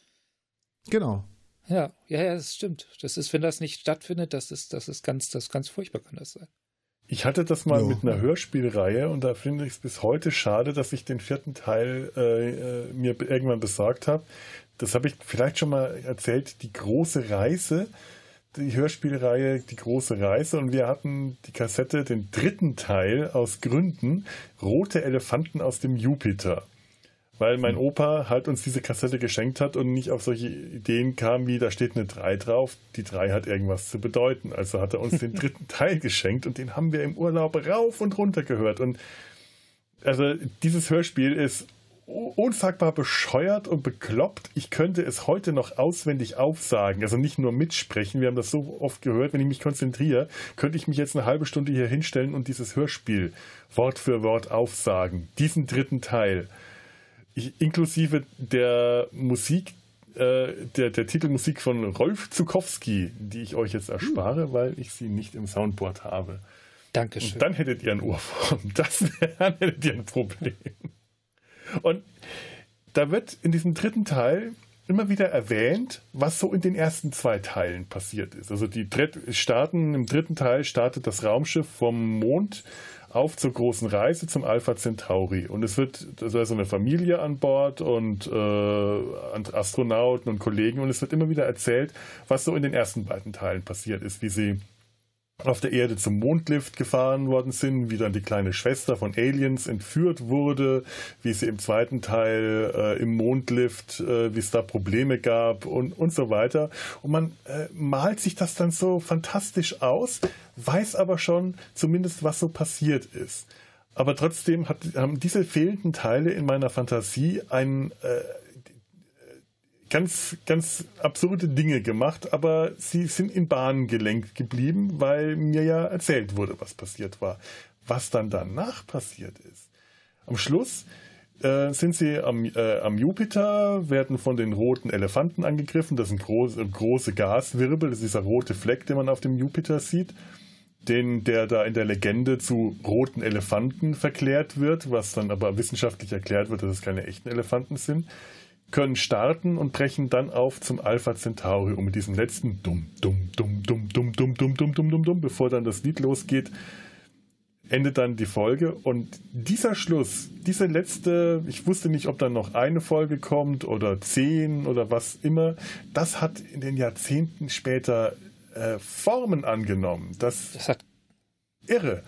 Genau. Ja, ja, ja, das stimmt. Das ist, wenn das nicht stattfindet, das ist, das ist ganz, das ist ganz furchtbar kann das sein. Ich hatte das mal jo. mit einer Hörspielreihe und da finde ich es bis heute schade, dass ich den vierten Teil äh, äh mir irgendwann besorgt habe. Das habe ich vielleicht schon mal erzählt, die große Reise, die Hörspielreihe Die große Reise und wir hatten die Kassette, den dritten Teil aus Gründen, Rote Elefanten aus dem Jupiter weil mein hm. Opa halt uns diese Kassette geschenkt hat und nicht auf solche Ideen kam, wie da steht eine 3 drauf, die 3 hat irgendwas zu bedeuten. Also hat er uns den dritten Teil geschenkt und den haben wir im Urlaub rauf und runter gehört. Und also dieses Hörspiel ist unsagbar bescheuert und bekloppt. Ich könnte es heute noch auswendig aufsagen, also nicht nur mitsprechen. Wir haben das so oft gehört, wenn ich mich konzentriere, könnte ich mich jetzt eine halbe Stunde hier hinstellen und dieses Hörspiel Wort für Wort aufsagen. Diesen dritten Teil ich, inklusive der Musik, äh, der, der Titelmusik von Rolf Zukowski, die ich euch jetzt erspare, hm. weil ich sie nicht im Soundboard habe. Dankeschön. Und dann hättet ihr ein Ohrform. Das wäre, dann hättet ihr ein Problem. Und da wird in diesem dritten Teil immer wieder erwähnt, was so in den ersten zwei Teilen passiert ist. Also die starten im dritten Teil startet das Raumschiff vom Mond auf zur großen Reise zum Alpha Centauri. Und es wird, da ist eine Familie an Bord und äh, Astronauten und Kollegen und es wird immer wieder erzählt, was so in den ersten beiden Teilen passiert ist, wie sie auf der Erde zum Mondlift gefahren worden sind, wie dann die kleine Schwester von Aliens entführt wurde, wie sie im zweiten Teil äh, im Mondlift, äh, wie es da Probleme gab und, und so weiter. Und man äh, malt sich das dann so fantastisch aus, weiß aber schon zumindest, was so passiert ist. Aber trotzdem hat, haben diese fehlenden Teile in meiner Fantasie einen äh, ganz, ganz absurde Dinge gemacht, aber sie sind in Bahnen gelenkt geblieben, weil mir ja erzählt wurde, was passiert war. Was dann danach passiert ist. Am Schluss äh, sind sie am, äh, am, Jupiter, werden von den roten Elefanten angegriffen. Das sind große, große Gaswirbel, das ist dieser rote Fleck, den man auf dem Jupiter sieht den, der da in der Legende zu roten Elefanten verklärt wird, was dann aber wissenschaftlich erklärt wird, dass es keine echten Elefanten sind können starten und brechen dann auf zum Alpha Centauri und mit diesem letzten dumm, dumm, dumm, dumm, dumm, dumm, dumm, dumm, dumm, dumm, dumm, bevor dann das Lied losgeht, endet dann die Folge und dieser Schluss, diese letzte, ich wusste nicht, ob dann noch eine Folge kommt oder zehn oder was immer, das hat in den Jahrzehnten später äh, Formen angenommen. Das, das hat irre.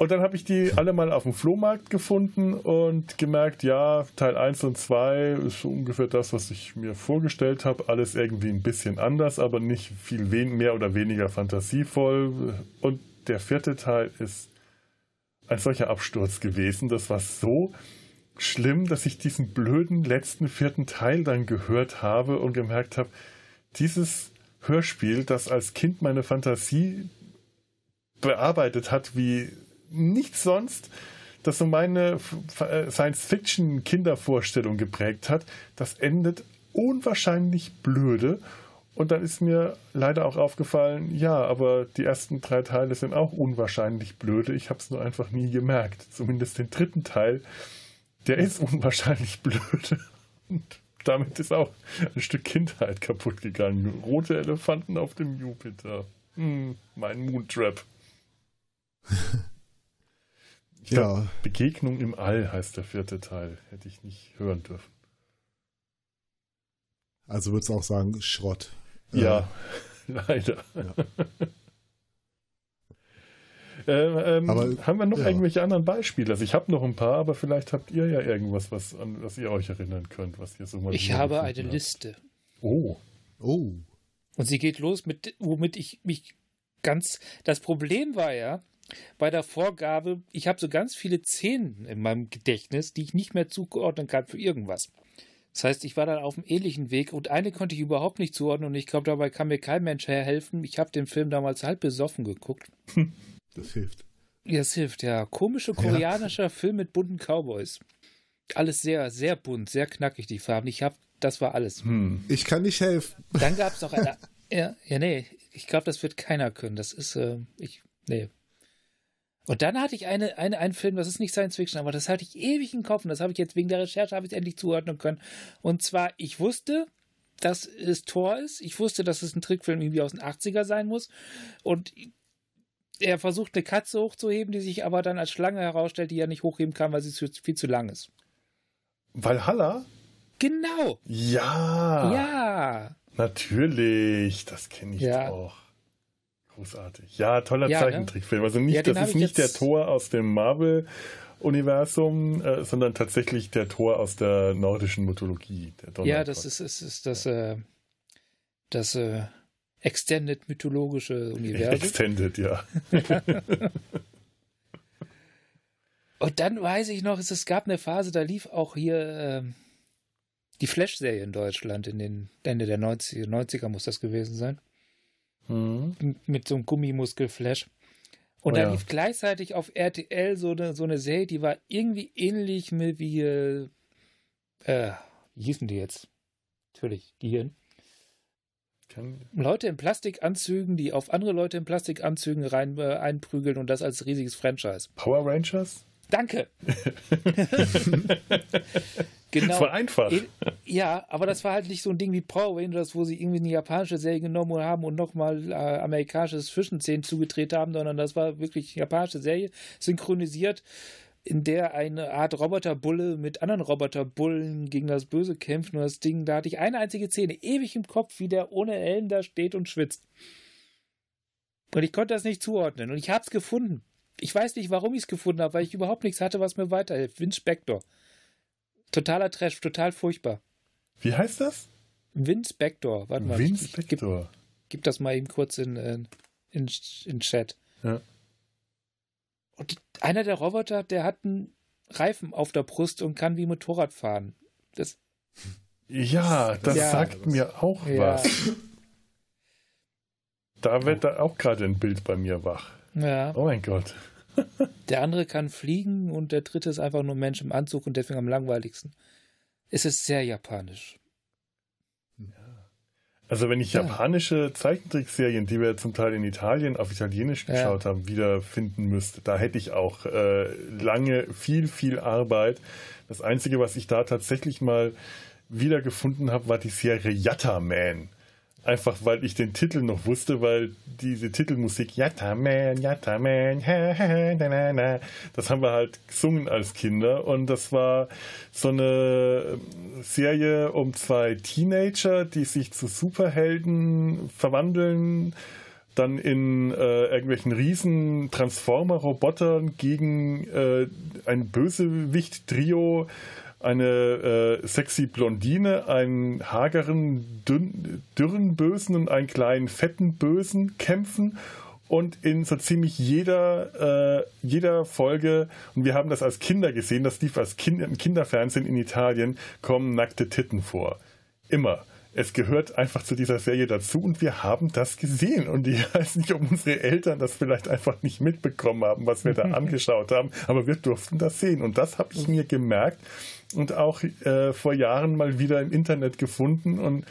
Und dann habe ich die alle mal auf dem Flohmarkt gefunden und gemerkt, ja, Teil 1 und 2 ist ungefähr das, was ich mir vorgestellt habe. Alles irgendwie ein bisschen anders, aber nicht viel mehr oder weniger fantasievoll. Und der vierte Teil ist ein solcher Absturz gewesen. Das war so schlimm, dass ich diesen blöden letzten vierten Teil dann gehört habe und gemerkt habe, dieses Hörspiel, das als Kind meine Fantasie bearbeitet hat wie nichts sonst, das so meine äh, Science-Fiction-Kindervorstellung geprägt hat, das endet unwahrscheinlich blöde. Und dann ist mir leider auch aufgefallen, ja, aber die ersten drei Teile sind auch unwahrscheinlich blöde. Ich habe es nur einfach nie gemerkt. Zumindest den dritten Teil, der ist unwahrscheinlich blöde. Und damit ist auch ein Stück Kindheit kaputt gegangen. Rote Elefanten auf dem Jupiter. Hm, mein Moontrap. Ja. Begegnung im All heißt der vierte Teil. Hätte ich nicht hören dürfen. Also würdest du auch sagen, Schrott. Ja, äh, leider. Ja. ähm, ähm, aber, haben wir noch ja. irgendwelche anderen Beispiele? Also ich habe noch ein paar, aber vielleicht habt ihr ja irgendwas, was, an was ihr euch erinnern könnt, was ihr so mal. Ich habe eine habt. Liste. Oh. Oh. Und sie geht los mit, womit ich mich ganz. Das Problem war ja, bei der Vorgabe, ich habe so ganz viele Szenen in meinem Gedächtnis, die ich nicht mehr zuordnen kann für irgendwas. Das heißt, ich war dann auf einem ähnlichen Weg und eine konnte ich überhaupt nicht zuordnen und ich glaube, dabei kann mir kein Mensch helfen. Ich habe den Film damals halb besoffen geguckt. Das hilft. Ja, das hilft, ja. Komische koreanischer ja. Film mit bunten Cowboys. Alles sehr, sehr bunt, sehr knackig, die Farben. Ich habe, das war alles. Hm. Ich kann nicht helfen. Dann gab es noch eine. ja, ja, nee, ich glaube, das wird keiner können. Das ist, äh, ich, nee, und dann hatte ich eine, eine, einen Film, das ist nicht Science Fiction, aber das hatte ich ewig im Kopf und das habe ich jetzt wegen der Recherche habe ich endlich zuordnen können. Und zwar, ich wusste, dass es Tor ist. Ich wusste, dass es ein Trickfilm irgendwie aus den 80er sein muss. Und er versucht eine Katze hochzuheben, die sich aber dann als Schlange herausstellt, die er nicht hochheben kann, weil sie viel zu lang ist. Valhalla? Genau. Ja. Ja. Natürlich, das kenne ich ja. auch. Großartig. Ja, toller ja, ne? Zeichentrickfilm. Also nicht, ja, das ist nicht der Tor aus dem Marvel Universum, äh, sondern tatsächlich der Tor aus der nordischen Mythologie. ja, das ist, ist, ist das, äh, das äh, Extended mythologische Universum. Extended, ja. Und dann weiß ich noch, es, es gab eine Phase, da lief auch hier ähm, die Flash-Serie in Deutschland in den Ende der 90er, 90er muss das gewesen sein. Mhm. Mit so einem Gummimuskelflash. Und oh, da ja. lief gleichzeitig auf RTL so eine, so eine Serie, die war irgendwie ähnlich mit wie, äh, wie hießen die jetzt? Natürlich, Gehirn. Leute in Plastikanzügen, die auf andere Leute in Plastikanzügen rein äh, einprügeln und das als riesiges Franchise. Power Rangers? Danke. genau. Das war einfach. Ja, aber das war halt nicht so ein Ding wie Power Rangers, wo sie irgendwie eine japanische Serie genommen haben und nochmal äh, amerikanisches Zwischenszenen zugedreht haben, sondern das war wirklich eine japanische Serie, synchronisiert, in der eine Art Roboterbulle mit anderen Roboterbullen gegen das Böse kämpft. Und das Ding, da hatte ich eine einzige Szene ewig im Kopf, wie der ohne Helm da steht und schwitzt. Und ich konnte das nicht zuordnen. Und ich habe es gefunden. Ich weiß nicht, warum ich es gefunden habe, weil ich überhaupt nichts hatte, was mir weiterhilft. Vince Spector. Totaler Trash, total furchtbar. Wie heißt das? Vince Spector. Warte mal. Vince Spector. Gib, gib, das mal eben kurz in, in, in, in Chat. Ja. Und einer der Roboter, der hat einen Reifen auf der Brust und kann wie Motorrad fahren. Das, ja, das ja, sagt mir auch ja. was. Da wird da auch gerade ein Bild bei mir wach. Ja. Oh mein Gott. Der andere kann fliegen und der dritte ist einfach nur ein Mensch im Anzug und deswegen am langweiligsten. Es ist sehr japanisch. Also wenn ich ja. japanische Zeichentrickserien, die wir zum Teil in Italien auf Italienisch geschaut ja. haben, wiederfinden müsste, da hätte ich auch äh, lange viel, viel Arbeit. Das Einzige, was ich da tatsächlich mal wiedergefunden habe, war die Serie Yatta Man. Einfach weil ich den Titel noch wusste, weil diese Titelmusik Yatta Man, Yatta Man, ha, ha, na, na, na, das haben wir halt gesungen als Kinder. Und das war so eine Serie um zwei Teenager, die sich zu Superhelden verwandeln, dann in äh, irgendwelchen riesen Transformer-Robotern gegen äh, ein Bösewicht-Trio eine äh, sexy Blondine, einen hageren, dünn, dürren Bösen und einen kleinen fetten Bösen kämpfen und in so ziemlich jeder, äh, jeder Folge, und wir haben das als Kinder gesehen, das lief als kind, im Kinderfernsehen in Italien, kommen nackte Titten vor. Immer. Es gehört einfach zu dieser Serie dazu und wir haben das gesehen. Und ich weiß nicht, ob unsere Eltern das vielleicht einfach nicht mitbekommen haben, was wir da angeschaut haben, aber wir durften das sehen. Und das habe ich mir gemerkt und auch äh, vor Jahren mal wieder im Internet gefunden und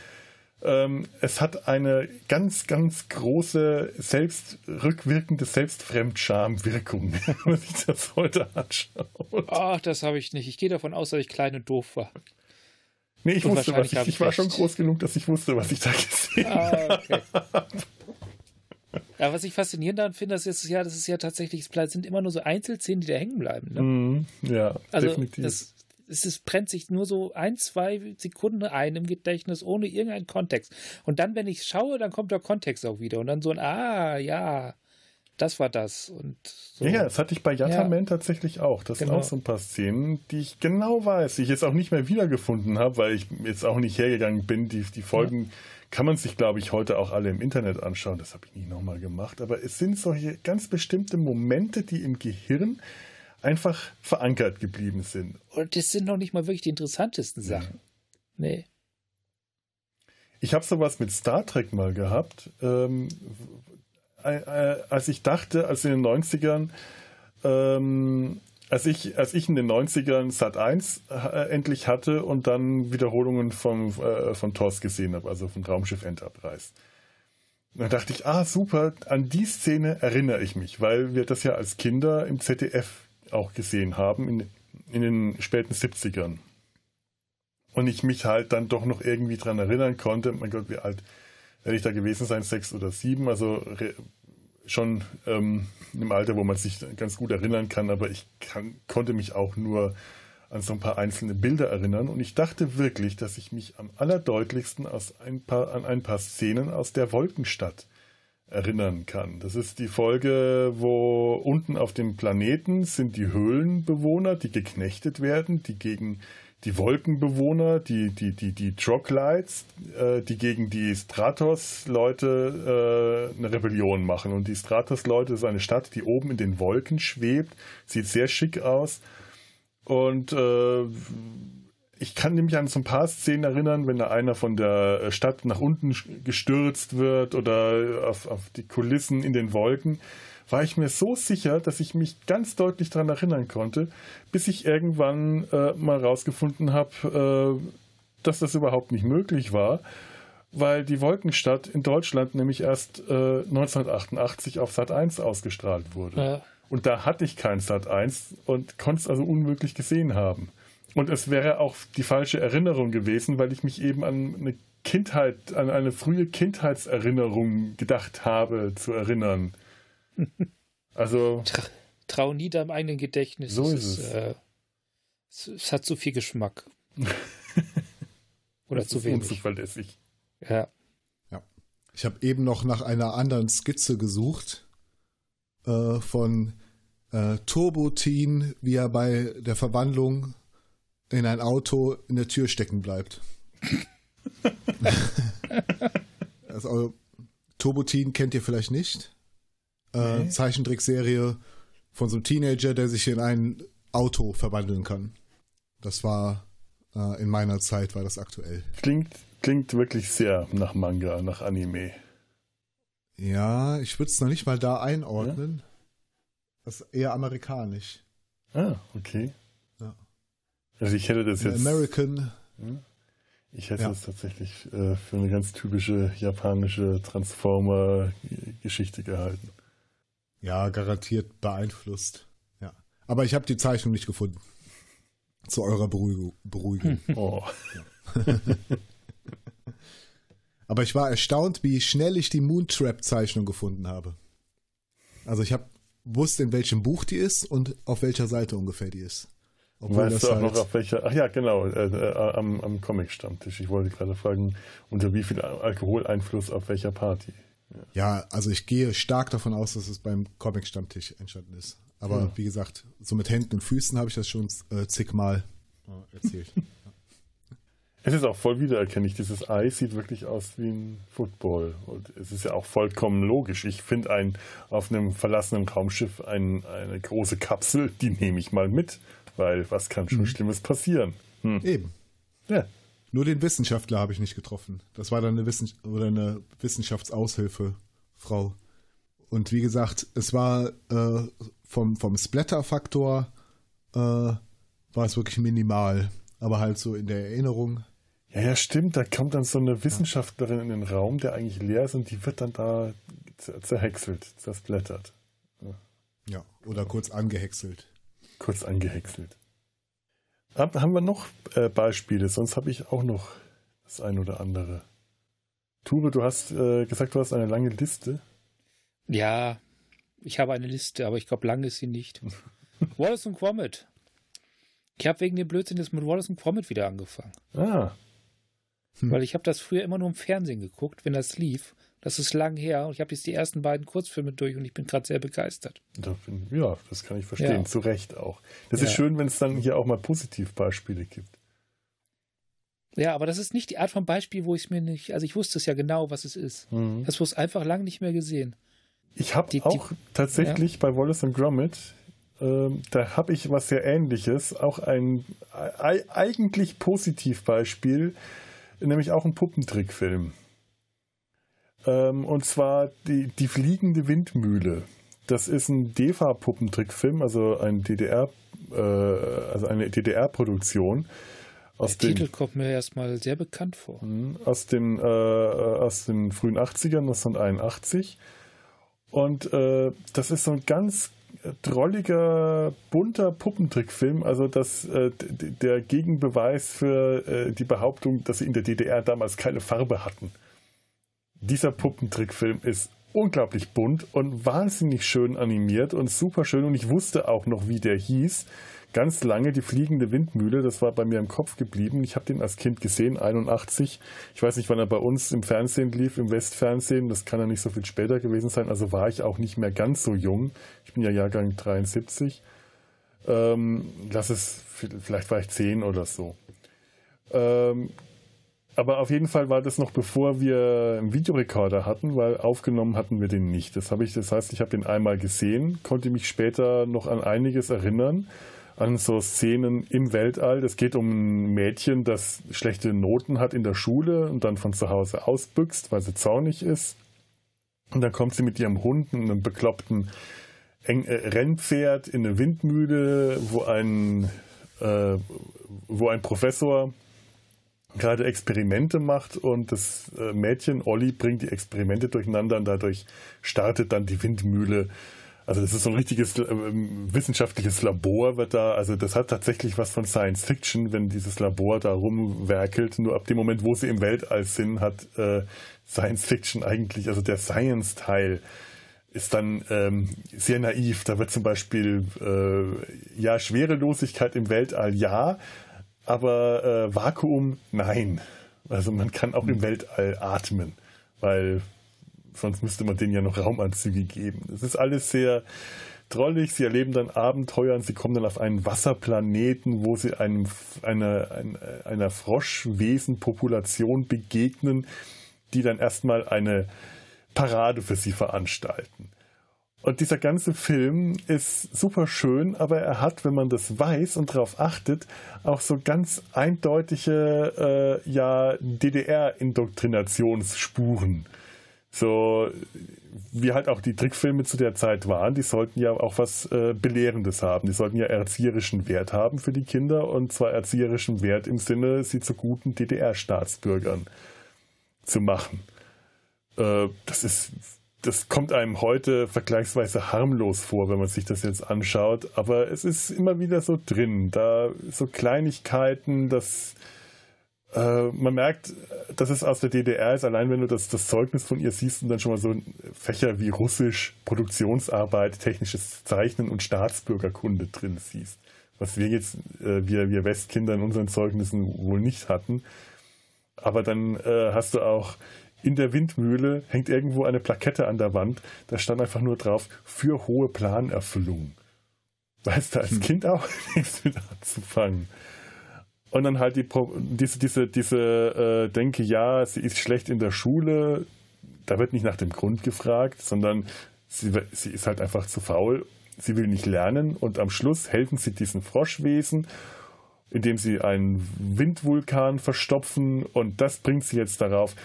ähm, es hat eine ganz, ganz große selbst rückwirkende Selbstfremdscham-Wirkung, wenn man sich das heute anschaut. Ach, das habe ich nicht. Ich gehe davon aus, dass ich klein und doof war. Nee, ich und wusste, was ich, ich war schon groß genug, dass ich wusste, was ich da gesehen ah, okay. habe. Ja, was ich faszinierend daran finde, das ist ja, das ist ja tatsächlich, es sind immer nur so Einzelszenen, die da hängen bleiben. Ne? Mm, ja, also definitiv. Das, es ist, brennt sich nur so ein, zwei Sekunden ein im Gedächtnis, ohne irgendeinen Kontext. Und dann, wenn ich schaue, dann kommt der Kontext auch wieder. Und dann so ein, ah, ja, das war das. Und so. Ja, das hatte ich bei Yataman ja. tatsächlich auch. Das genau. sind auch so ein paar Szenen, die ich genau weiß, die ich jetzt auch nicht mehr wiedergefunden habe, weil ich jetzt auch nicht hergegangen bin. Die, die Folgen ja. kann man sich, glaube ich, heute auch alle im Internet anschauen. Das habe ich nie nochmal gemacht. Aber es sind solche ganz bestimmte Momente, die im Gehirn einfach verankert geblieben sind. Und das sind noch nicht mal wirklich die interessantesten Sachen. Ja. Nee. Ich habe sowas mit Star Trek mal gehabt, ähm, äh, äh, als ich dachte, als in den 90ern, ähm, als ich, als ich in den 90ern Sat 1 äh, endlich hatte und dann Wiederholungen vom, äh, von TOS gesehen habe, also von Raumschiff Enterprise. Dann dachte ich, ah super, an die Szene erinnere ich mich, weil wir das ja als Kinder im ZDF auch gesehen haben in, in den späten 70ern. Und ich mich halt dann doch noch irgendwie dran erinnern konnte, mein Gott, wie alt werde ich da gewesen sein, sechs oder sieben, also schon ähm, im Alter, wo man sich ganz gut erinnern kann, aber ich kann, konnte mich auch nur an so ein paar einzelne Bilder erinnern und ich dachte wirklich, dass ich mich am allerdeutlichsten aus ein paar, an ein paar Szenen aus der Wolkenstadt erinnern kann. Das ist die Folge, wo unten auf dem Planeten sind die Höhlenbewohner, die geknechtet werden, die gegen die Wolkenbewohner, die, die, die, die Troglodytes, äh, die gegen die Stratos-Leute äh, eine Rebellion machen. Und die Stratos-Leute ist eine Stadt, die oben in den Wolken schwebt, sieht sehr schick aus. Und äh, ich kann nämlich an so ein paar Szenen erinnern, wenn da einer von der Stadt nach unten gestürzt wird oder auf, auf die Kulissen in den Wolken, war ich mir so sicher, dass ich mich ganz deutlich daran erinnern konnte, bis ich irgendwann äh, mal rausgefunden habe, äh, dass das überhaupt nicht möglich war, weil die Wolkenstadt in Deutschland nämlich erst äh, 1988 auf Sat 1 ausgestrahlt wurde. Ja. Und da hatte ich kein Sat 1 und konnte es also unmöglich gesehen haben. Und es wäre auch die falsche Erinnerung gewesen, weil ich mich eben an eine Kindheit, an eine frühe Kindheitserinnerung gedacht habe, zu erinnern. Also. Trau nie deinem eigenen Gedächtnis. So ist es. Äh, es, es, hat zu viel Geschmack. Oder zu wenig. Unzuverlässig. Ja. ja. Ich habe eben noch nach einer anderen Skizze gesucht äh, von äh, Turbo-Teen, wie er bei der Verwandlung in ein Auto in der Tür stecken bleibt. also, Turbotin kennt ihr vielleicht nicht. Äh, nee. Zeichentrickserie von so einem Teenager, der sich in ein Auto verwandeln kann. Das war äh, in meiner Zeit, war das aktuell. Klingt, klingt wirklich sehr nach Manga, nach Anime. Ja, ich würde es noch nicht mal da einordnen. Ja? Das ist eher amerikanisch. Ah, okay. Also ich hätte das jetzt. American. Ich hätte ja. das tatsächlich äh, für eine ganz typische japanische Transformer-Geschichte gehalten. Ja, garantiert beeinflusst. Ja. Aber ich habe die Zeichnung nicht gefunden. Zu eurer Beruhigung. Beruhigung. Oh. Aber ich war erstaunt, wie schnell ich die Moontrap-Zeichnung gefunden habe. Also ich habe wusste, in welchem Buch die ist und auf welcher Seite ungefähr die ist. Obwohl weißt du auch halt noch auf welcher? Ach ja, genau, äh, äh, am, am Comic-Stammtisch. Ich wollte gerade fragen, unter wie viel Alkoholeinfluss auf welcher Party? Ja. ja, also ich gehe stark davon aus, dass es beim Comic-Stammtisch entstanden ist. Aber ja. wie gesagt, so mit Händen und Füßen habe ich das schon äh, zigmal äh, erzählt. Es ist auch voll wiedererkennlich. Dieses Ei sieht wirklich aus wie ein Football. Und es ist ja auch vollkommen logisch. Ich finde ein auf einem verlassenen Raumschiff ein, eine große Kapsel, die nehme ich mal mit. Weil was kann schon mhm. Schlimmes passieren? Hm. Eben. Ja. Nur den Wissenschaftler habe ich nicht getroffen. Das war dann eine, Wissen oder eine Wissenschaftsaushilfe, Frau. Und wie gesagt, es war äh, vom, vom Splatter-Faktor äh, war es wirklich minimal. Aber halt so in der Erinnerung. Ja, ja, stimmt. Da kommt dann so eine Wissenschaftlerin in den Raum, der eigentlich leer ist und die wird dann da zerhäckselt, zersplattert. Ja. ja, oder kurz angehäckselt. Kurz angehäckselt. Haben wir noch äh, Beispiele? Sonst habe ich auch noch das ein oder andere. Ture, du hast äh, gesagt, du hast eine lange Liste. Ja, ich habe eine Liste, aber ich glaube, lang ist sie nicht. Wallace und Gromit. Ich habe wegen dem Blödsinn jetzt mit Wallace und Gromit wieder angefangen. Ah. Hm. Weil ich habe das früher immer nur im Fernsehen geguckt, wenn das lief. Das ist lang her und ich habe jetzt die ersten beiden Kurzfilme durch und ich bin gerade sehr begeistert. Ja, das kann ich verstehen. Ja. Zu Recht auch. Das ja. ist schön, wenn es dann hier auch mal Positivbeispiele gibt. Ja, aber das ist nicht die Art von Beispiel, wo ich mir nicht, also ich wusste es ja genau, was es ist. Mhm. Das wurde einfach lang nicht mehr gesehen. Ich habe auch die, tatsächlich ja. bei Wallace und Gromit, äh, da habe ich was sehr ähnliches, auch ein eigentlich Positivbeispiel, nämlich auch ein Puppentrickfilm. Ähm, und zwar die, die fliegende Windmühle. Das ist ein DEFA-Puppentrickfilm, also ein DDR, äh, also eine DDR-Produktion. Der Titel kommt mir erstmal sehr bekannt vor. Mhm, aus den, äh, aus den frühen 80ern, 1981. Und äh, das ist so ein ganz drolliger, bunter Puppentrickfilm. Also das, äh, der Gegenbeweis für äh, die Behauptung, dass sie in der DDR damals keine Farbe hatten. Dieser Puppentrickfilm ist unglaublich bunt und wahnsinnig schön animiert und super schön. Und ich wusste auch noch, wie der hieß. Ganz lange die fliegende Windmühle, das war bei mir im Kopf geblieben. Ich habe den als Kind gesehen, 81. Ich weiß nicht, wann er bei uns im Fernsehen lief, im Westfernsehen. Das kann ja nicht so viel später gewesen sein. Also war ich auch nicht mehr ganz so jung. Ich bin ja Jahrgang 73. Ähm, lass es, vielleicht war ich 10 oder so. Ähm, aber auf jeden Fall war das noch bevor wir einen Videorekorder hatten, weil aufgenommen hatten wir den nicht. Das habe ich, das heißt, ich habe den einmal gesehen, konnte mich später noch an einiges erinnern, an so Szenen im Weltall. Es geht um ein Mädchen, das schlechte Noten hat in der Schule und dann von zu Hause ausbüchst, weil sie zornig ist. Und dann kommt sie mit ihrem Hund und einem bekloppten äh, Rennpferd in eine Windmühle, wo ein, äh, wo ein Professor gerade Experimente macht und das äh, Mädchen Olli bringt die Experimente durcheinander und dadurch startet dann die Windmühle. Also das ist so ein richtiges äh, wissenschaftliches Labor wird da, also das hat tatsächlich was von Science Fiction, wenn dieses Labor da rumwerkelt. Nur ab dem Moment, wo sie im Weltall sind, hat äh, Science Fiction eigentlich, also der Science-Teil ist dann ähm, sehr naiv. Da wird zum Beispiel äh, ja Schwerelosigkeit im Weltall ja, aber äh, Vakuum nein. Also man kann auch im hm. Weltall atmen, weil sonst müsste man denen ja noch Raumanzüge geben. Es ist alles sehr drollig. Sie erleben dann Abenteuer und sie kommen dann auf einen Wasserplaneten, wo sie einem, einer, einer Froschwesenpopulation begegnen, die dann erstmal eine Parade für sie veranstalten. Und dieser ganze Film ist super schön, aber er hat, wenn man das weiß und darauf achtet, auch so ganz eindeutige äh, ja, DDR-Indoktrinationsspuren. So wie halt auch die Trickfilme zu der Zeit waren, die sollten ja auch was äh, Belehrendes haben. Die sollten ja erzieherischen Wert haben für die Kinder und zwar erzieherischen Wert im Sinne, sie zu guten DDR-Staatsbürgern zu machen. Äh, das ist das kommt einem heute vergleichsweise harmlos vor, wenn man sich das jetzt anschaut, aber es ist immer wieder so drin, da so Kleinigkeiten, dass äh, man merkt, dass es aus der DDR ist, allein wenn du das, das Zeugnis von ihr siehst und dann schon mal so Fächer wie Russisch, Produktionsarbeit, technisches Zeichnen und Staatsbürgerkunde drin siehst. Was wir jetzt, äh, wir, wir Westkinder in unseren Zeugnissen wohl nicht hatten. Aber dann äh, hast du auch in der Windmühle hängt irgendwo eine Plakette an der Wand. Da stand einfach nur drauf, für hohe Planerfüllung. Weißt du als hm. Kind auch nichts mit anzufangen. Und dann halt die, diese, diese, diese äh, Denke, ja, sie ist schlecht in der Schule, da wird nicht nach dem Grund gefragt, sondern sie, sie ist halt einfach zu faul, sie will nicht lernen und am Schluss helfen sie diesen Froschwesen, indem sie einen Windvulkan verstopfen und das bringt sie jetzt darauf,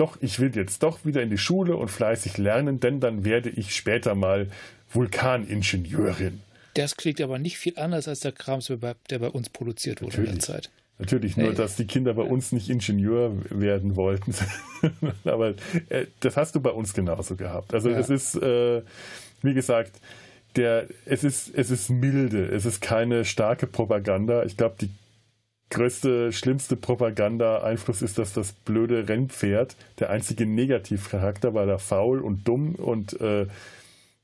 doch, ich will jetzt doch wieder in die Schule und fleißig lernen, denn dann werde ich später mal Vulkaningenieurin. Das klingt aber nicht viel anders als der Kram, der bei uns produziert wurde Natürlich. in der Zeit. Natürlich, nur dass die Kinder bei uns nicht Ingenieur werden wollten. Aber äh, das hast du bei uns genauso gehabt. Also ja. es ist, äh, wie gesagt, der, es ist, es ist milde, es ist keine starke Propaganda. Ich glaube, die größte, schlimmste Propaganda-Einfluss ist, dass das blöde Rennpferd der einzige Negativcharakter, weil er faul und dumm und, äh,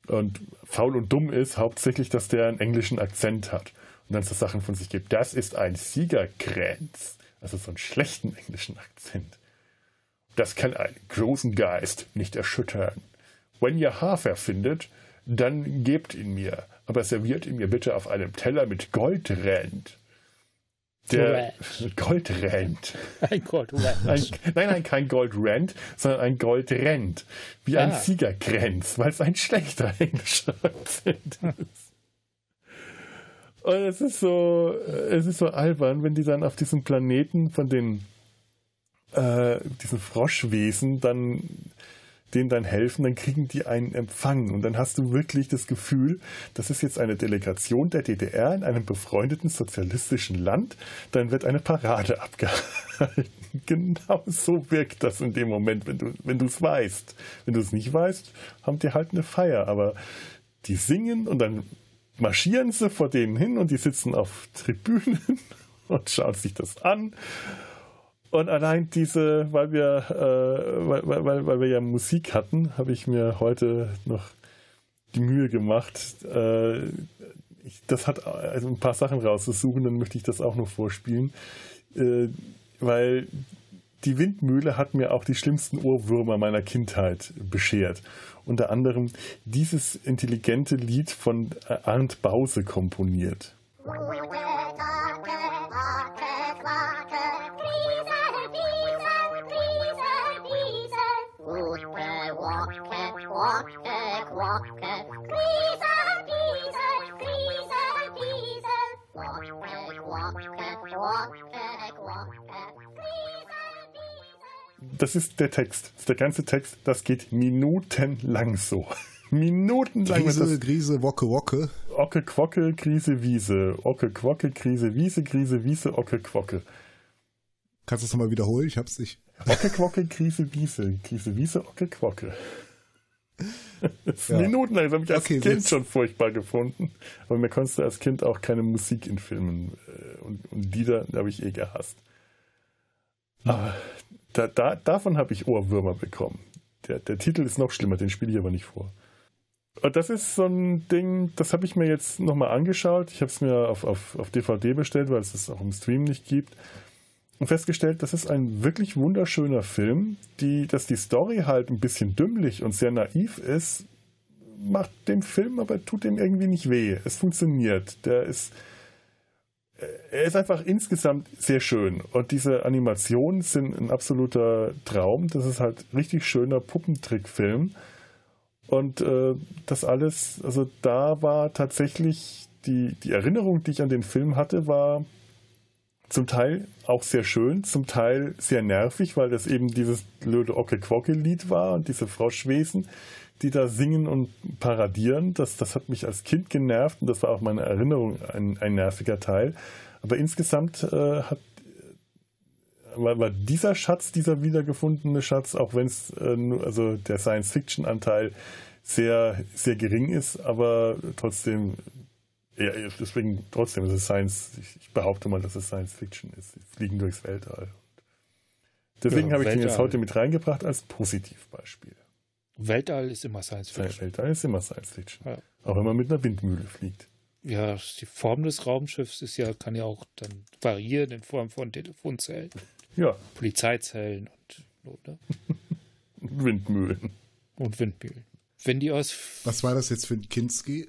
und faul und dumm ist, hauptsächlich, dass der einen englischen Akzent hat und dann so Sachen von sich gibt. Das ist ein Siegerkranz. Also so einen schlechten englischen Akzent. Das kann einen großen Geist nicht erschüttern. Wenn ihr Hafer findet, dann gebt ihn mir, aber serviert ihn mir bitte auf einem Teller mit Goldrand. Der Goldrand. Ein Goldrand. Ein, nein, nein, kein Goldrand, sondern ein Goldrand. Wie ah. ein Siegerkränz, weil es ein schlechter englischer Akzent ist. Und es ist so, es ist so albern, wenn die dann auf diesem Planeten von den äh, diesen Froschwesen dann denen dann helfen, dann kriegen die einen Empfang. Und dann hast du wirklich das Gefühl, das ist jetzt eine Delegation der DDR in einem befreundeten sozialistischen Land. Dann wird eine Parade abgehalten. Genau so wirkt das in dem Moment, wenn du wenn es weißt. Wenn du es nicht weißt, haben die halt eine Feier. Aber die singen und dann marschieren sie vor denen hin und die sitzen auf Tribünen und schauen sich das an. Und allein diese, weil wir, äh, weil, weil, weil wir ja Musik hatten, habe ich mir heute noch die Mühe gemacht, äh, ich, das hat also ein paar Sachen rauszusuchen, dann möchte ich das auch noch vorspielen, äh, weil die Windmühle hat mir auch die schlimmsten Ohrwürmer meiner Kindheit beschert. Unter anderem dieses intelligente Lied von Arndt Bause komponiert. Das ist der Text. Das ist der ganze Text. Das geht minutenlang so. minutenlang. Krise, Krise, Wocke, Wocke. Ocke, Quocke, Krise, Wiese. Ocke, Quocke, Krise, Wiese, Krise, Wiese, Ocke, Quocke. Kannst du das nochmal wiederholen? Ich hab's nicht. Ocke, Quocke, Krise, Wiese. Krise, Wiese, Ocke, Quocke. Das ja. Minutenlang. Das habe ich als okay, Kind jetzt. schon furchtbar gefunden. Aber mir konntest du als Kind auch keine Musik in Filmen äh, und, und Lieder, habe ich eh gehasst. Aber da, da, davon habe ich Ohrwürmer bekommen. Der, der Titel ist noch schlimmer, den spiele ich aber nicht vor. Und das ist so ein Ding, das habe ich mir jetzt nochmal angeschaut. Ich habe es mir auf, auf, auf DVD bestellt, weil es es auch im Stream nicht gibt. Und festgestellt, das ist ein wirklich wunderschöner Film. Die, dass die Story halt ein bisschen dümmlich und sehr naiv ist, macht dem Film aber tut dem irgendwie nicht weh. Es funktioniert. Der ist er ist einfach insgesamt sehr schön. Und diese Animationen sind ein absoluter Traum. Das ist halt richtig schöner Puppentrickfilm. Und äh, das alles, also da war tatsächlich die, die Erinnerung, die ich an den Film hatte, war zum Teil auch sehr schön, zum Teil sehr nervig, weil das eben dieses blöde Ocke-Quocke-Lied war und diese Froschwesen, die da singen und paradieren. Das, das hat mich als Kind genervt und das war auch meine Erinnerung ein, ein nerviger Teil. Aber insgesamt äh, hat war, war, dieser Schatz, dieser wiedergefundene Schatz, auch wenn es äh, also der Science-Fiction-Anteil sehr, sehr gering ist, aber trotzdem, ja, deswegen trotzdem ist es Science, ich, ich behaupte mal, dass es Science-Fiction ist. Sie fliegen durchs Weltall. Deswegen ja, habe ich den jetzt heute mit reingebracht als Positivbeispiel. Weltall ist immer Science Fiction. Weltall ist immer Science Fiction. Ja. Auch wenn man mit einer Windmühle fliegt. Ja, die Form des Raumschiffs ist ja, kann ja auch dann variieren in Form von Telefonzellen. Ja. Polizeizellen und oder? Windmühlen. Und Windmühlen. Wenn die aus. Was war das jetzt für ein Kinski?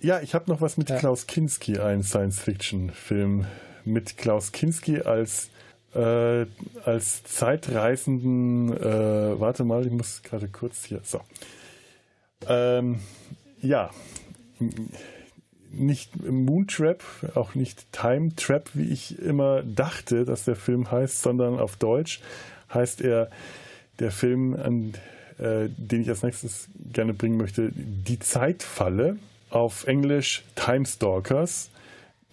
Ja, ich habe noch was mit ja. Klaus Kinski, einen Science-Fiction-Film mit Klaus Kinski als, äh, als Zeitreisenden. Äh, warte mal, ich muss gerade kurz hier. So. Ähm, ja, nicht Moontrap, auch nicht Time Trap, wie ich immer dachte, dass der Film heißt, sondern auf Deutsch heißt er der Film, an, äh, den ich als nächstes gerne bringen möchte, Die Zeitfalle. Auf Englisch Time Stalkers.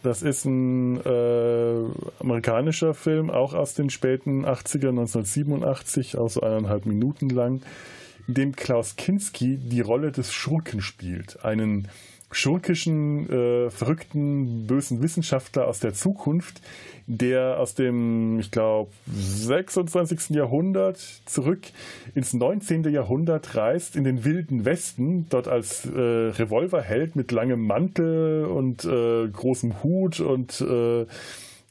Das ist ein äh, amerikanischer Film, auch aus den späten 80er, 1987, auch so eineinhalb Minuten lang, in dem Klaus Kinski die Rolle des Schurken spielt. Einen schurkischen, äh, verrückten, bösen Wissenschaftler aus der Zukunft, der aus dem, ich glaube, 26. Jahrhundert zurück ins 19. Jahrhundert reist, in den wilden Westen, dort als äh, Revolverheld mit langem Mantel und äh, großem Hut und äh,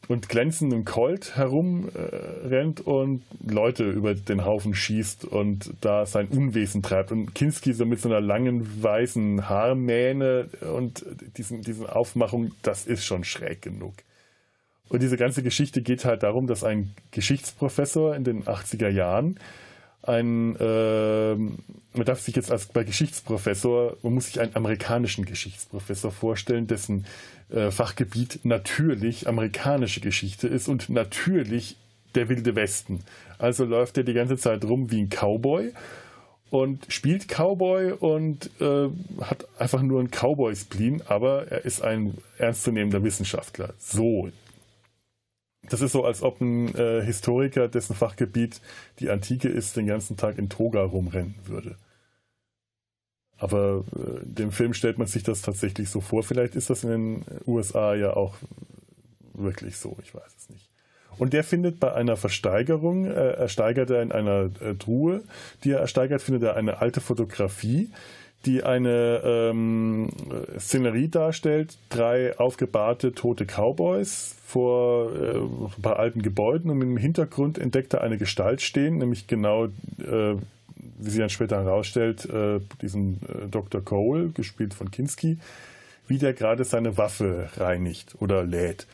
und glänzendem Colt herumrennt äh, und Leute über den Haufen schießt und da sein Unwesen treibt. Und Kinski so mit so einer langen weißen Haarmähne und diesen, diesen Aufmachung, das ist schon schräg genug. Und diese ganze Geschichte geht halt darum, dass ein Geschichtsprofessor in den 80er Jahren ein, äh, man darf sich jetzt als bei Geschichtsprofessor, man muss sich einen amerikanischen Geschichtsprofessor vorstellen, dessen äh, Fachgebiet natürlich amerikanische Geschichte ist und natürlich der wilde Westen. Also läuft er die ganze Zeit rum wie ein Cowboy und spielt Cowboy und äh, hat einfach nur einen Cowboy-Spleen, aber er ist ein ernstzunehmender Wissenschaftler. So. Das ist so, als ob ein äh, Historiker, dessen Fachgebiet die Antike ist, den ganzen Tag in Toga rumrennen würde. Aber äh, dem Film stellt man sich das tatsächlich so vor. Vielleicht ist das in den USA ja auch wirklich so, ich weiß es nicht. Und der findet bei einer Versteigerung, äh, ersteigert er in einer äh, Truhe, die er ersteigert, findet er eine alte Fotografie, die eine ähm, Szenerie darstellt, drei aufgebahrte tote Cowboys vor äh, ein paar alten Gebäuden und im Hintergrund entdeckt er eine Gestalt stehen, nämlich genau äh, wie sie dann später herausstellt, äh, diesen äh, Dr. Cole, gespielt von Kinski, wie der gerade seine Waffe reinigt oder lädt.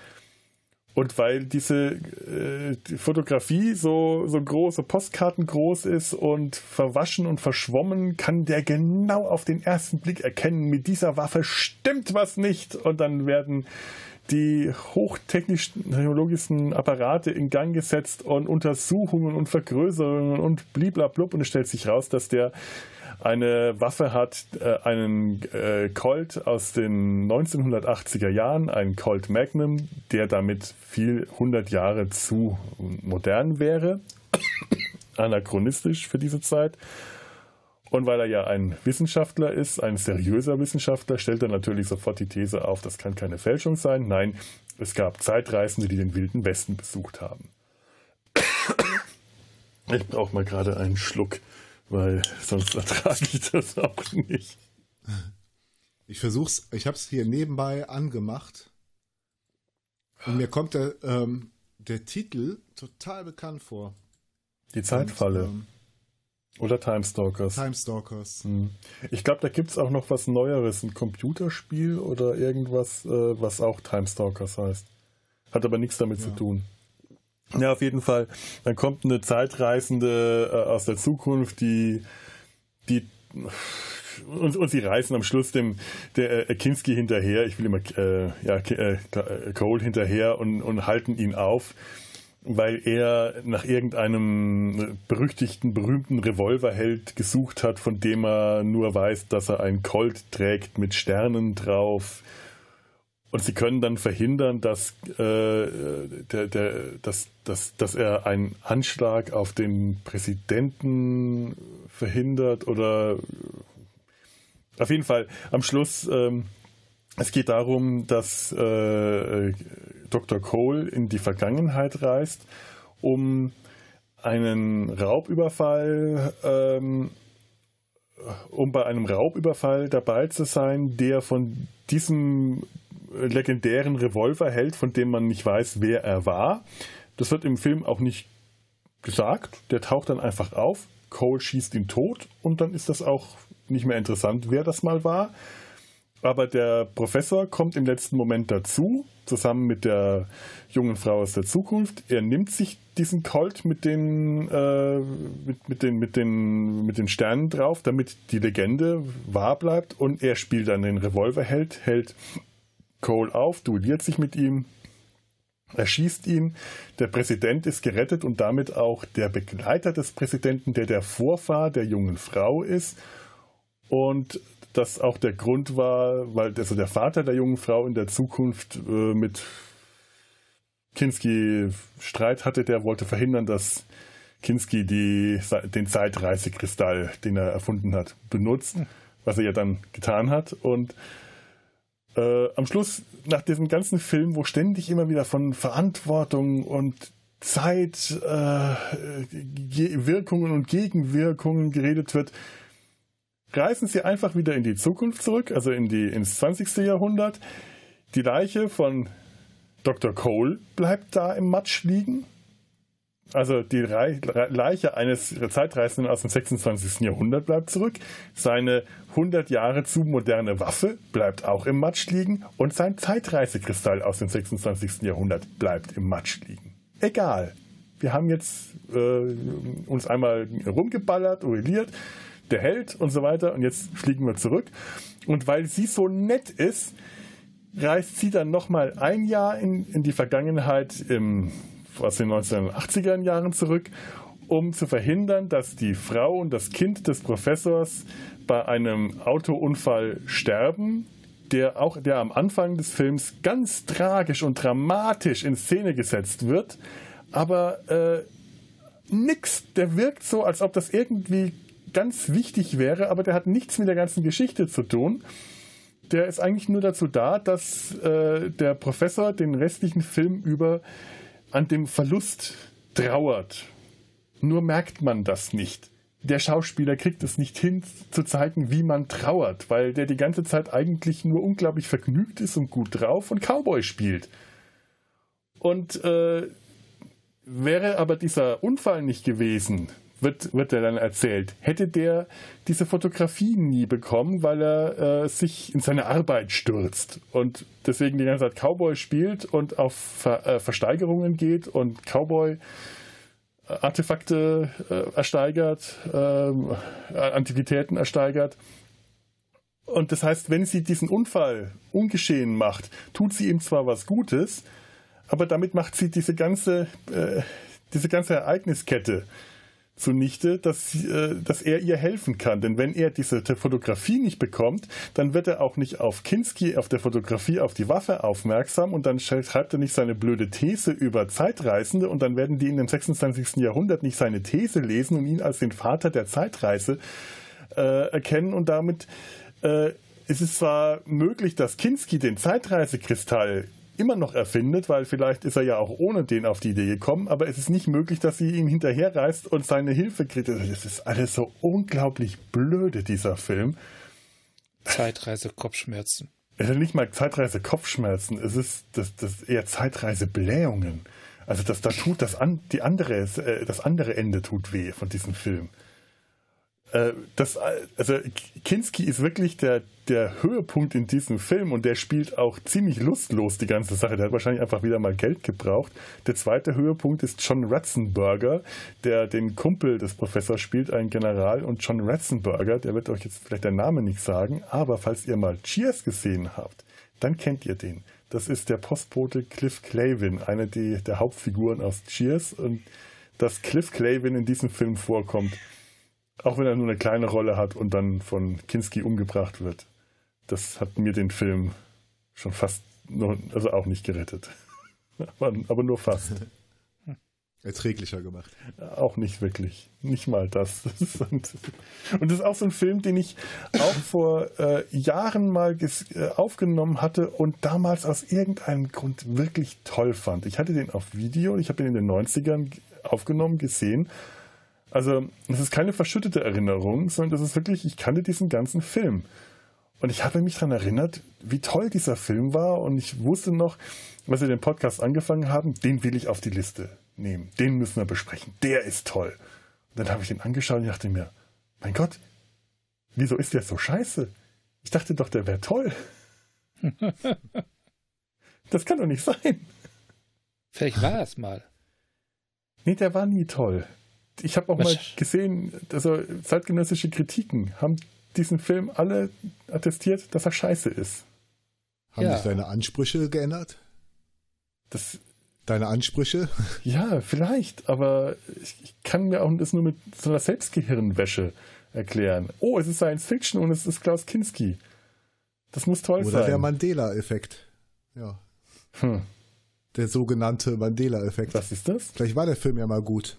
Und weil diese äh, die Fotografie so, so groß, so Postkarten groß ist und verwaschen und verschwommen, kann der genau auf den ersten Blick erkennen, mit dieser Waffe stimmt was nicht. Und dann werden die hochtechnischsten Apparate in Gang gesetzt und Untersuchungen und Vergrößerungen und bliblablub. Und es stellt sich raus, dass der eine Waffe hat, äh, einen äh, Colt aus den 1980er Jahren, einen Colt Magnum, der damit viel 100 Jahre zu modern wäre, anachronistisch für diese Zeit. Und weil er ja ein Wissenschaftler ist, ein seriöser Wissenschaftler, stellt er natürlich sofort die These auf, das kann keine Fälschung sein. Nein, es gab Zeitreisende, die den Wilden Westen besucht haben. Ich brauche mal gerade einen Schluck, weil sonst ertrage ich das auch nicht. Ich versuch's, ich habe es hier nebenbei angemacht. Und mir kommt der, ähm, der Titel total bekannt vor. Die Zeitfalle. Und, ähm, oder Timestalkers. Timestalkers. Hm. Ich glaube, da gibt es auch noch was Neueres, ein Computerspiel oder irgendwas, äh, was auch Timestalkers heißt. Hat aber nichts damit ja. zu tun. Ja, auf jeden Fall. Dann kommt eine Zeitreisende äh, aus der Zukunft, die, die und, und sie reisen am Schluss dem der äh, Kinski hinterher. Ich will immer äh, ja, äh, Cole hinterher und, und halten ihn auf weil er nach irgendeinem berüchtigten, berühmten Revolverheld gesucht hat, von dem er nur weiß, dass er ein Colt trägt mit Sternen drauf. Und sie können dann verhindern, dass, äh, der, der, dass, dass, dass er einen Anschlag auf den Präsidenten verhindert oder auf jeden Fall am Schluss. Ähm, es geht darum, dass äh, Dr. Cole in die Vergangenheit reist, um einen Raubüberfall, ähm, um bei einem Raubüberfall dabei zu sein, der von diesem legendären Revolver hält, von dem man nicht weiß, wer er war. Das wird im Film auch nicht gesagt. Der taucht dann einfach auf. Cole schießt ihn tot und dann ist das auch nicht mehr interessant, wer das mal war. Aber der Professor kommt im letzten Moment dazu, zusammen mit der jungen Frau aus der Zukunft. Er nimmt sich diesen Colt mit den, äh, mit, mit, den, mit, den, mit den Sternen drauf, damit die Legende wahr bleibt. Und er spielt dann den Revolverheld, hält Cole auf, duelliert sich mit ihm, erschießt ihn. Der Präsident ist gerettet und damit auch der Begleiter des Präsidenten, der der Vorfahr der jungen Frau ist. Und das auch der Grund war, weil also der Vater der jungen Frau in der Zukunft äh, mit Kinski Streit hatte, der wollte verhindern, dass Kinski die, den Zeitreisekristall, den er erfunden hat, benutzt, was er ja dann getan hat. Und äh, am Schluss, nach diesem ganzen Film, wo ständig immer wieder von Verantwortung und Zeit, äh, Wirkungen und Gegenwirkungen geredet wird, reisen sie einfach wieder in die Zukunft zurück, also in die, ins 20. Jahrhundert. Die Leiche von Dr. Cole bleibt da im Matsch liegen. Also die Leiche eines Zeitreisenden aus dem 26. Jahrhundert bleibt zurück. Seine 100 Jahre zu moderne Waffe bleibt auch im Matsch liegen. Und sein Zeitreisekristall aus dem 26. Jahrhundert bleibt im Matsch liegen. Egal. Wir haben jetzt äh, uns einmal rumgeballert, orilliert der Held und so weiter. Und jetzt fliegen wir zurück. Und weil sie so nett ist, reist sie dann nochmal ein Jahr in, in die Vergangenheit im, aus den 1980er Jahren zurück, um zu verhindern, dass die Frau und das Kind des Professors bei einem Autounfall sterben, der auch der am Anfang des Films ganz tragisch und dramatisch in Szene gesetzt wird. Aber äh, nix, der wirkt so, als ob das irgendwie ganz wichtig wäre, aber der hat nichts mit der ganzen Geschichte zu tun. Der ist eigentlich nur dazu da, dass äh, der Professor den restlichen Film über an dem Verlust trauert. Nur merkt man das nicht. Der Schauspieler kriegt es nicht hin zu zeigen, wie man trauert, weil der die ganze Zeit eigentlich nur unglaublich vergnügt ist und gut drauf und Cowboy spielt. Und äh, wäre aber dieser Unfall nicht gewesen, wird, wird er dann erzählt, hätte der diese Fotografien nie bekommen, weil er äh, sich in seine Arbeit stürzt und deswegen die ganze Zeit Cowboy spielt und auf Ver, äh, Versteigerungen geht und Cowboy Artefakte äh, ersteigert, ähm, Antiquitäten ersteigert. Und das heißt, wenn sie diesen Unfall ungeschehen macht, tut sie ihm zwar was Gutes, aber damit macht sie diese ganze, äh, diese ganze Ereigniskette zunichte, dass, äh, dass er ihr helfen kann. Denn wenn er diese Fotografie nicht bekommt, dann wird er auch nicht auf Kinski, auf der Fotografie, auf die Waffe aufmerksam und dann schreibt er nicht seine blöde These über Zeitreisende und dann werden die in dem 26. Jahrhundert nicht seine These lesen und ihn als den Vater der Zeitreise äh, erkennen und damit äh, ist es zwar möglich, dass Kinski den Zeitreisekristall immer noch erfindet, weil vielleicht ist er ja auch ohne den auf die Idee gekommen, aber es ist nicht möglich, dass sie ihm hinterherreist und seine Hilfe kriegt. Das ist alles so unglaublich blöde, dieser Film. Zeitreise Kopfschmerzen. Es ist nicht mal Zeitreise Kopfschmerzen, es ist das, das eher Zeitreise Blähungen. Also das, da tut das, an, die andere, äh, das andere Ende tut weh von diesem Film. Äh, das, also Kinski ist wirklich der, der Höhepunkt in diesem Film und der spielt auch ziemlich lustlos die ganze Sache. Der hat wahrscheinlich einfach wieder mal Geld gebraucht. Der zweite Höhepunkt ist John Ratzenberger, der den Kumpel des Professors spielt, ein General. Und John Ratzenberger, der wird euch jetzt vielleicht der Name nicht sagen, aber falls ihr mal Cheers gesehen habt, dann kennt ihr den. Das ist der Postbote Cliff Clavin, eine der Hauptfiguren aus Cheers. Und dass Cliff Clavin in diesem Film vorkommt, auch wenn er nur eine kleine Rolle hat und dann von Kinski umgebracht wird. Das hat mir den Film schon fast, nur, also auch nicht gerettet. aber, aber nur fast. Erträglicher gemacht. Auch nicht wirklich. Nicht mal das. und, das ist auch so ein Film, den ich auch vor äh, Jahren mal äh, aufgenommen hatte und damals aus irgendeinem Grund wirklich toll fand. Ich hatte den auf Video, ich habe ihn in den 90ern aufgenommen, gesehen also, es ist keine verschüttete Erinnerung, sondern das ist wirklich, ich kannte diesen ganzen Film. Und ich habe mich daran erinnert, wie toll dieser Film war. Und ich wusste noch, als wir den Podcast angefangen haben, den will ich auf die Liste nehmen. Den müssen wir besprechen. Der ist toll. Und dann habe ich den angeschaut und dachte mir, mein Gott, wieso ist der so scheiße? Ich dachte doch, der wäre toll. das kann doch nicht sein. Vielleicht war es mal. Nee, der war nie toll. Ich habe auch Was? mal gesehen, also zeitgenössische Kritiken haben diesen Film alle attestiert, dass er scheiße ist. Haben ja. sich deine Ansprüche geändert? Das, deine Ansprüche? Ja, vielleicht, aber ich, ich, kann mir auch das nur mit so einer Selbstgehirnwäsche erklären. Oh, es ist Science Fiction und es ist Klaus Kinski. Das muss toll Oder sein. Oder der Mandela-Effekt. Ja. Hm. Der sogenannte Mandela-Effekt. Was ist das? Vielleicht war der Film ja mal gut.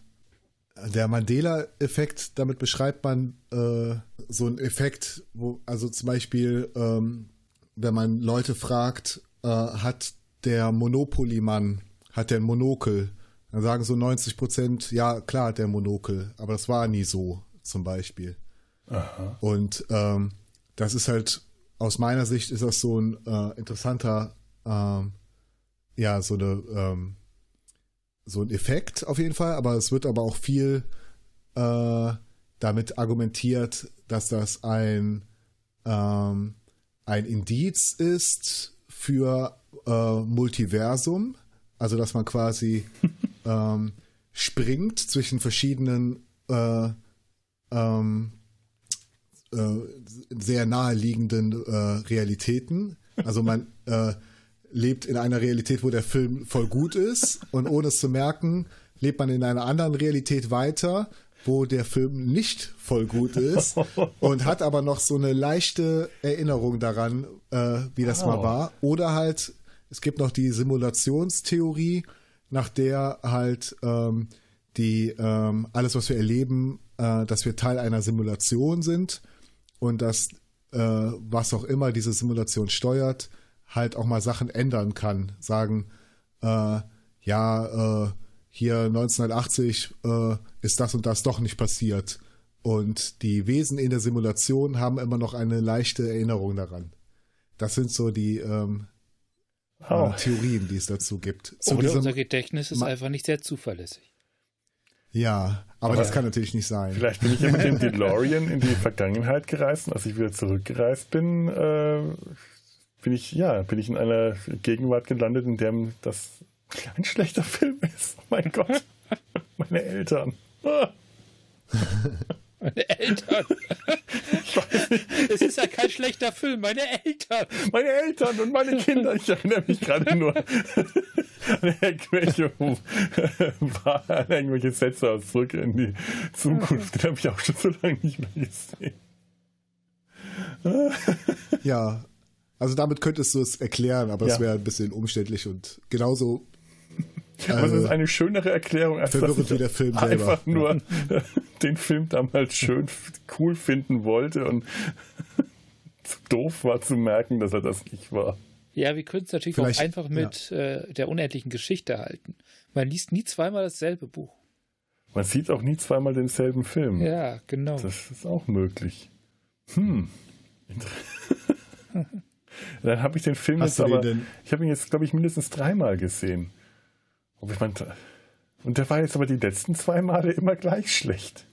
Der Mandela-Effekt, damit beschreibt man äh, so einen Effekt, wo, also zum Beispiel, ähm, wenn man Leute fragt, äh, hat der Monopoly-Mann, hat der ein Monokel? Dann sagen so 90 Prozent, ja, klar hat der Monokel, aber das war nie so, zum Beispiel. Aha. Und ähm, das ist halt, aus meiner Sicht ist das so ein äh, interessanter, ähm, ja, so eine, ähm, so ein Effekt auf jeden Fall, aber es wird aber auch viel äh, damit argumentiert, dass das ein, ähm, ein Indiz ist für äh, Multiversum, also dass man quasi ähm, springt zwischen verschiedenen äh, ähm, äh, sehr naheliegenden äh, Realitäten. Also man äh, lebt in einer Realität, wo der Film voll gut ist und ohne es zu merken, lebt man in einer anderen Realität weiter, wo der Film nicht voll gut ist und hat aber noch so eine leichte Erinnerung daran, äh, wie das wow. mal war. Oder halt, es gibt noch die Simulationstheorie, nach der halt ähm, die ähm, alles, was wir erleben, äh, dass wir Teil einer Simulation sind und dass äh, was auch immer diese Simulation steuert, halt auch mal Sachen ändern kann. Sagen, äh, ja, äh, hier 1980 äh, ist das und das doch nicht passiert. Und die Wesen in der Simulation haben immer noch eine leichte Erinnerung daran. Das sind so die ähm, oh. Theorien, die es dazu gibt. Zu Oder unser Gedächtnis ist einfach nicht sehr zuverlässig. Ja, aber, aber das kann natürlich nicht sein. Vielleicht bin ich ja mit dem DeLorean in die Vergangenheit gereist und als ich wieder zurückgereist bin, äh, bin ich, ja, bin ich in einer Gegenwart gelandet, in der das ein schlechter Film ist. Oh mein Gott. Meine Eltern. Meine Eltern. Es ist ja kein schlechter Film. Meine Eltern. Meine Eltern und meine Kinder. Ich erinnere mich gerade nur an irgendwelche, an irgendwelche Sätze aus Zurück in die Zukunft. Den habe ich auch schon so lange nicht mehr gesehen. Ja, also damit könntest du es erklären, aber ja. es wäre ein bisschen umständlich und genauso. Aber es ist eine schönere Erklärung, als dass ich wie der Film einfach selber. nur den Film damals schön cool finden wollte und zu doof war zu merken, dass er das nicht war. Ja, wir können es natürlich Vielleicht, auch einfach mit ja. äh, der unendlichen Geschichte halten. Man liest nie zweimal dasselbe Buch. Man sieht auch nie zweimal denselben Film. Ja, genau. Das ist auch möglich. Hm. Dann habe ich den Film Hast jetzt aber, denn? ich habe ihn jetzt, glaube ich, mindestens dreimal gesehen. Ich mein, und der war jetzt aber die letzten zwei Male immer gleich schlecht.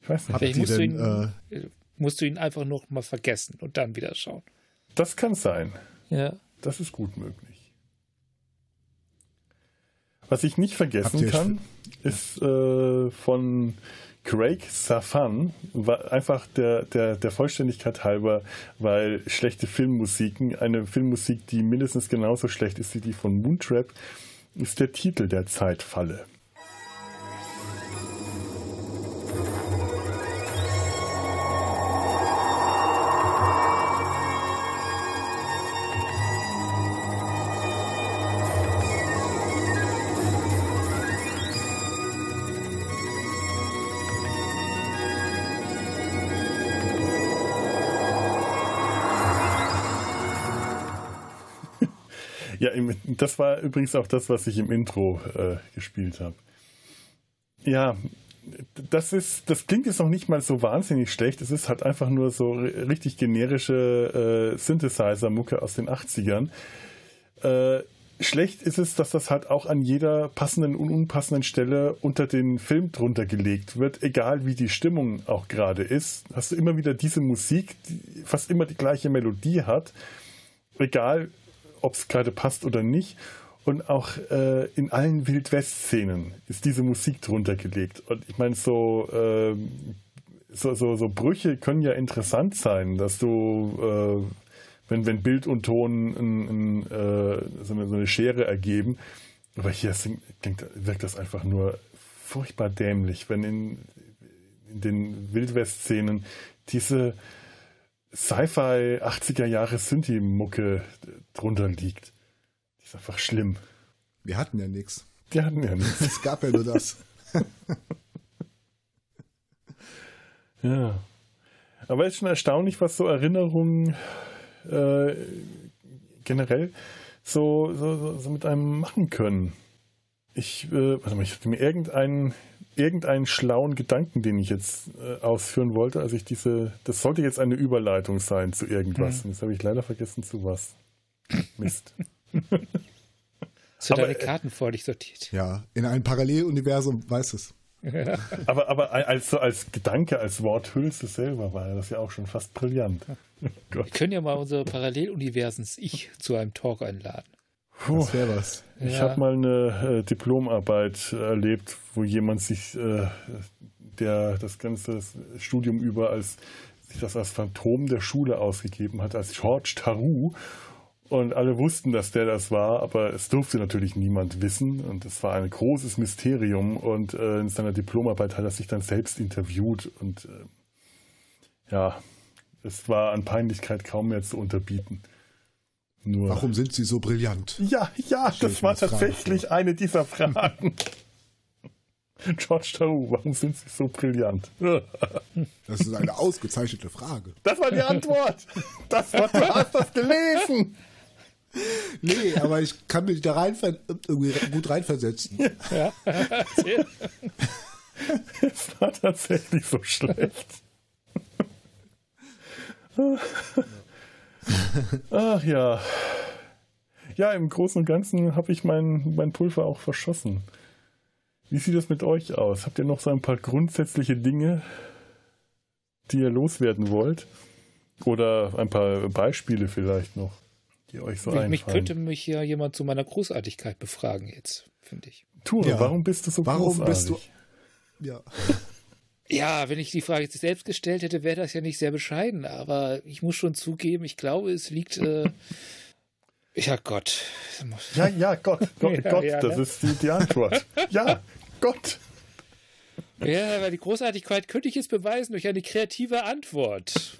Ich weiß nicht. Vielleicht musst, denn, du ihn, äh, musst du ihn einfach noch mal vergessen und dann wieder schauen. Das kann sein. Ja. Das ist gut möglich. Was ich nicht vergessen kann, ist äh, von Craig Safan war einfach der, der, der Vollständigkeit halber, weil schlechte Filmmusiken, eine Filmmusik, die mindestens genauso schlecht ist wie die von Moontrap, ist der Titel der Zeitfalle. Das war übrigens auch das, was ich im Intro äh, gespielt habe. Ja, das ist, das klingt jetzt noch nicht mal so wahnsinnig schlecht. Es ist halt einfach nur so richtig generische äh, Synthesizer-Mucke aus den 80ern. Äh, schlecht ist es, dass das halt auch an jeder passenden und unpassenden Stelle unter den Film drunter gelegt wird, egal wie die Stimmung auch gerade ist. Hast du immer wieder diese Musik, die fast immer die gleiche Melodie hat, egal ob es gerade passt oder nicht. Und auch äh, in allen Wildwest-Szenen ist diese Musik drunter gelegt. Und ich meine, so, äh, so, so, so, Brüche können ja interessant sein, dass du, äh, wenn, wenn Bild und Ton ein, ein, äh, so, eine, so, eine, Schere ergeben. Aber hier wirkt das einfach nur furchtbar dämlich, wenn in, in den Wildwest-Szenen diese Sci-Fi 80er Jahre Synthi-Mucke drunter liegt. Das ist einfach schlimm. Wir hatten ja nichts. Wir hatten ja nichts. Es gab ja nur das. ja. Aber es ist schon erstaunlich, was so Erinnerungen äh, generell so, so, so, mit einem machen können. Ich, äh, warte mal, ich hatte mir irgendeinen, irgendeinen schlauen Gedanken, den ich jetzt äh, ausführen wollte. Also ich diese, das sollte jetzt eine Überleitung sein zu irgendwas. Mhm. Jetzt habe ich leider vergessen zu was. Mist. Hast du deine äh, Karten vor dich sortiert? Ja, in einem Paralleluniversum weiß es. aber, aber als, als Gedanke, als Worthülse selber war das ja auch schon fast brillant. Wir können ja mal unsere Paralleluniversens-Ich zu einem Talk einladen. Puh, das wäre was. Ich ja. habe mal eine äh, Diplomarbeit erlebt, wo jemand sich, äh, der das ganze Studium über als sich das als Phantom der Schule ausgegeben hat, als George Taru und alle wussten, dass der das war, aber es durfte natürlich niemand wissen. Und es war ein großes Mysterium. Und äh, in seiner Diplomarbeit hat er sich dann selbst interviewt. Und äh, ja, es war an Peinlichkeit kaum mehr zu unterbieten. Nur Warum sind Sie so brillant? Ja, ja, das war tatsächlich eine dieser Fragen. George Taru, warum sind Sie so brillant? das ist eine ausgezeichnete Frage. Das war die Antwort. Das war, du hast das gelesen nee, aber ich kann mich da rein irgendwie gut reinversetzen. Ja. es war tatsächlich so schlecht. Ach ja. Ja, im Großen und Ganzen habe ich mein, mein Pulver auch verschossen. Wie sieht das mit euch aus? Habt ihr noch so ein paar grundsätzliche Dinge, die ihr loswerden wollt? Oder ein paar Beispiele vielleicht noch? die euch so mich, Mich könnte mich ja jemand zu meiner Großartigkeit befragen jetzt, finde ich. Ture, ja. warum bist du so warum großartig? Bist du, ja. Ja, wenn ich die Frage jetzt selbst gestellt hätte, wäre das ja nicht sehr bescheiden. Aber ich muss schon zugeben, ich glaube, es liegt. Äh, ja, Gott. Ja, ja, Gott. Gott, ja, Gott ja, das ne? ist die, die Antwort. ja, Gott. Ja, weil die Großartigkeit könnte ich jetzt beweisen durch eine kreative Antwort.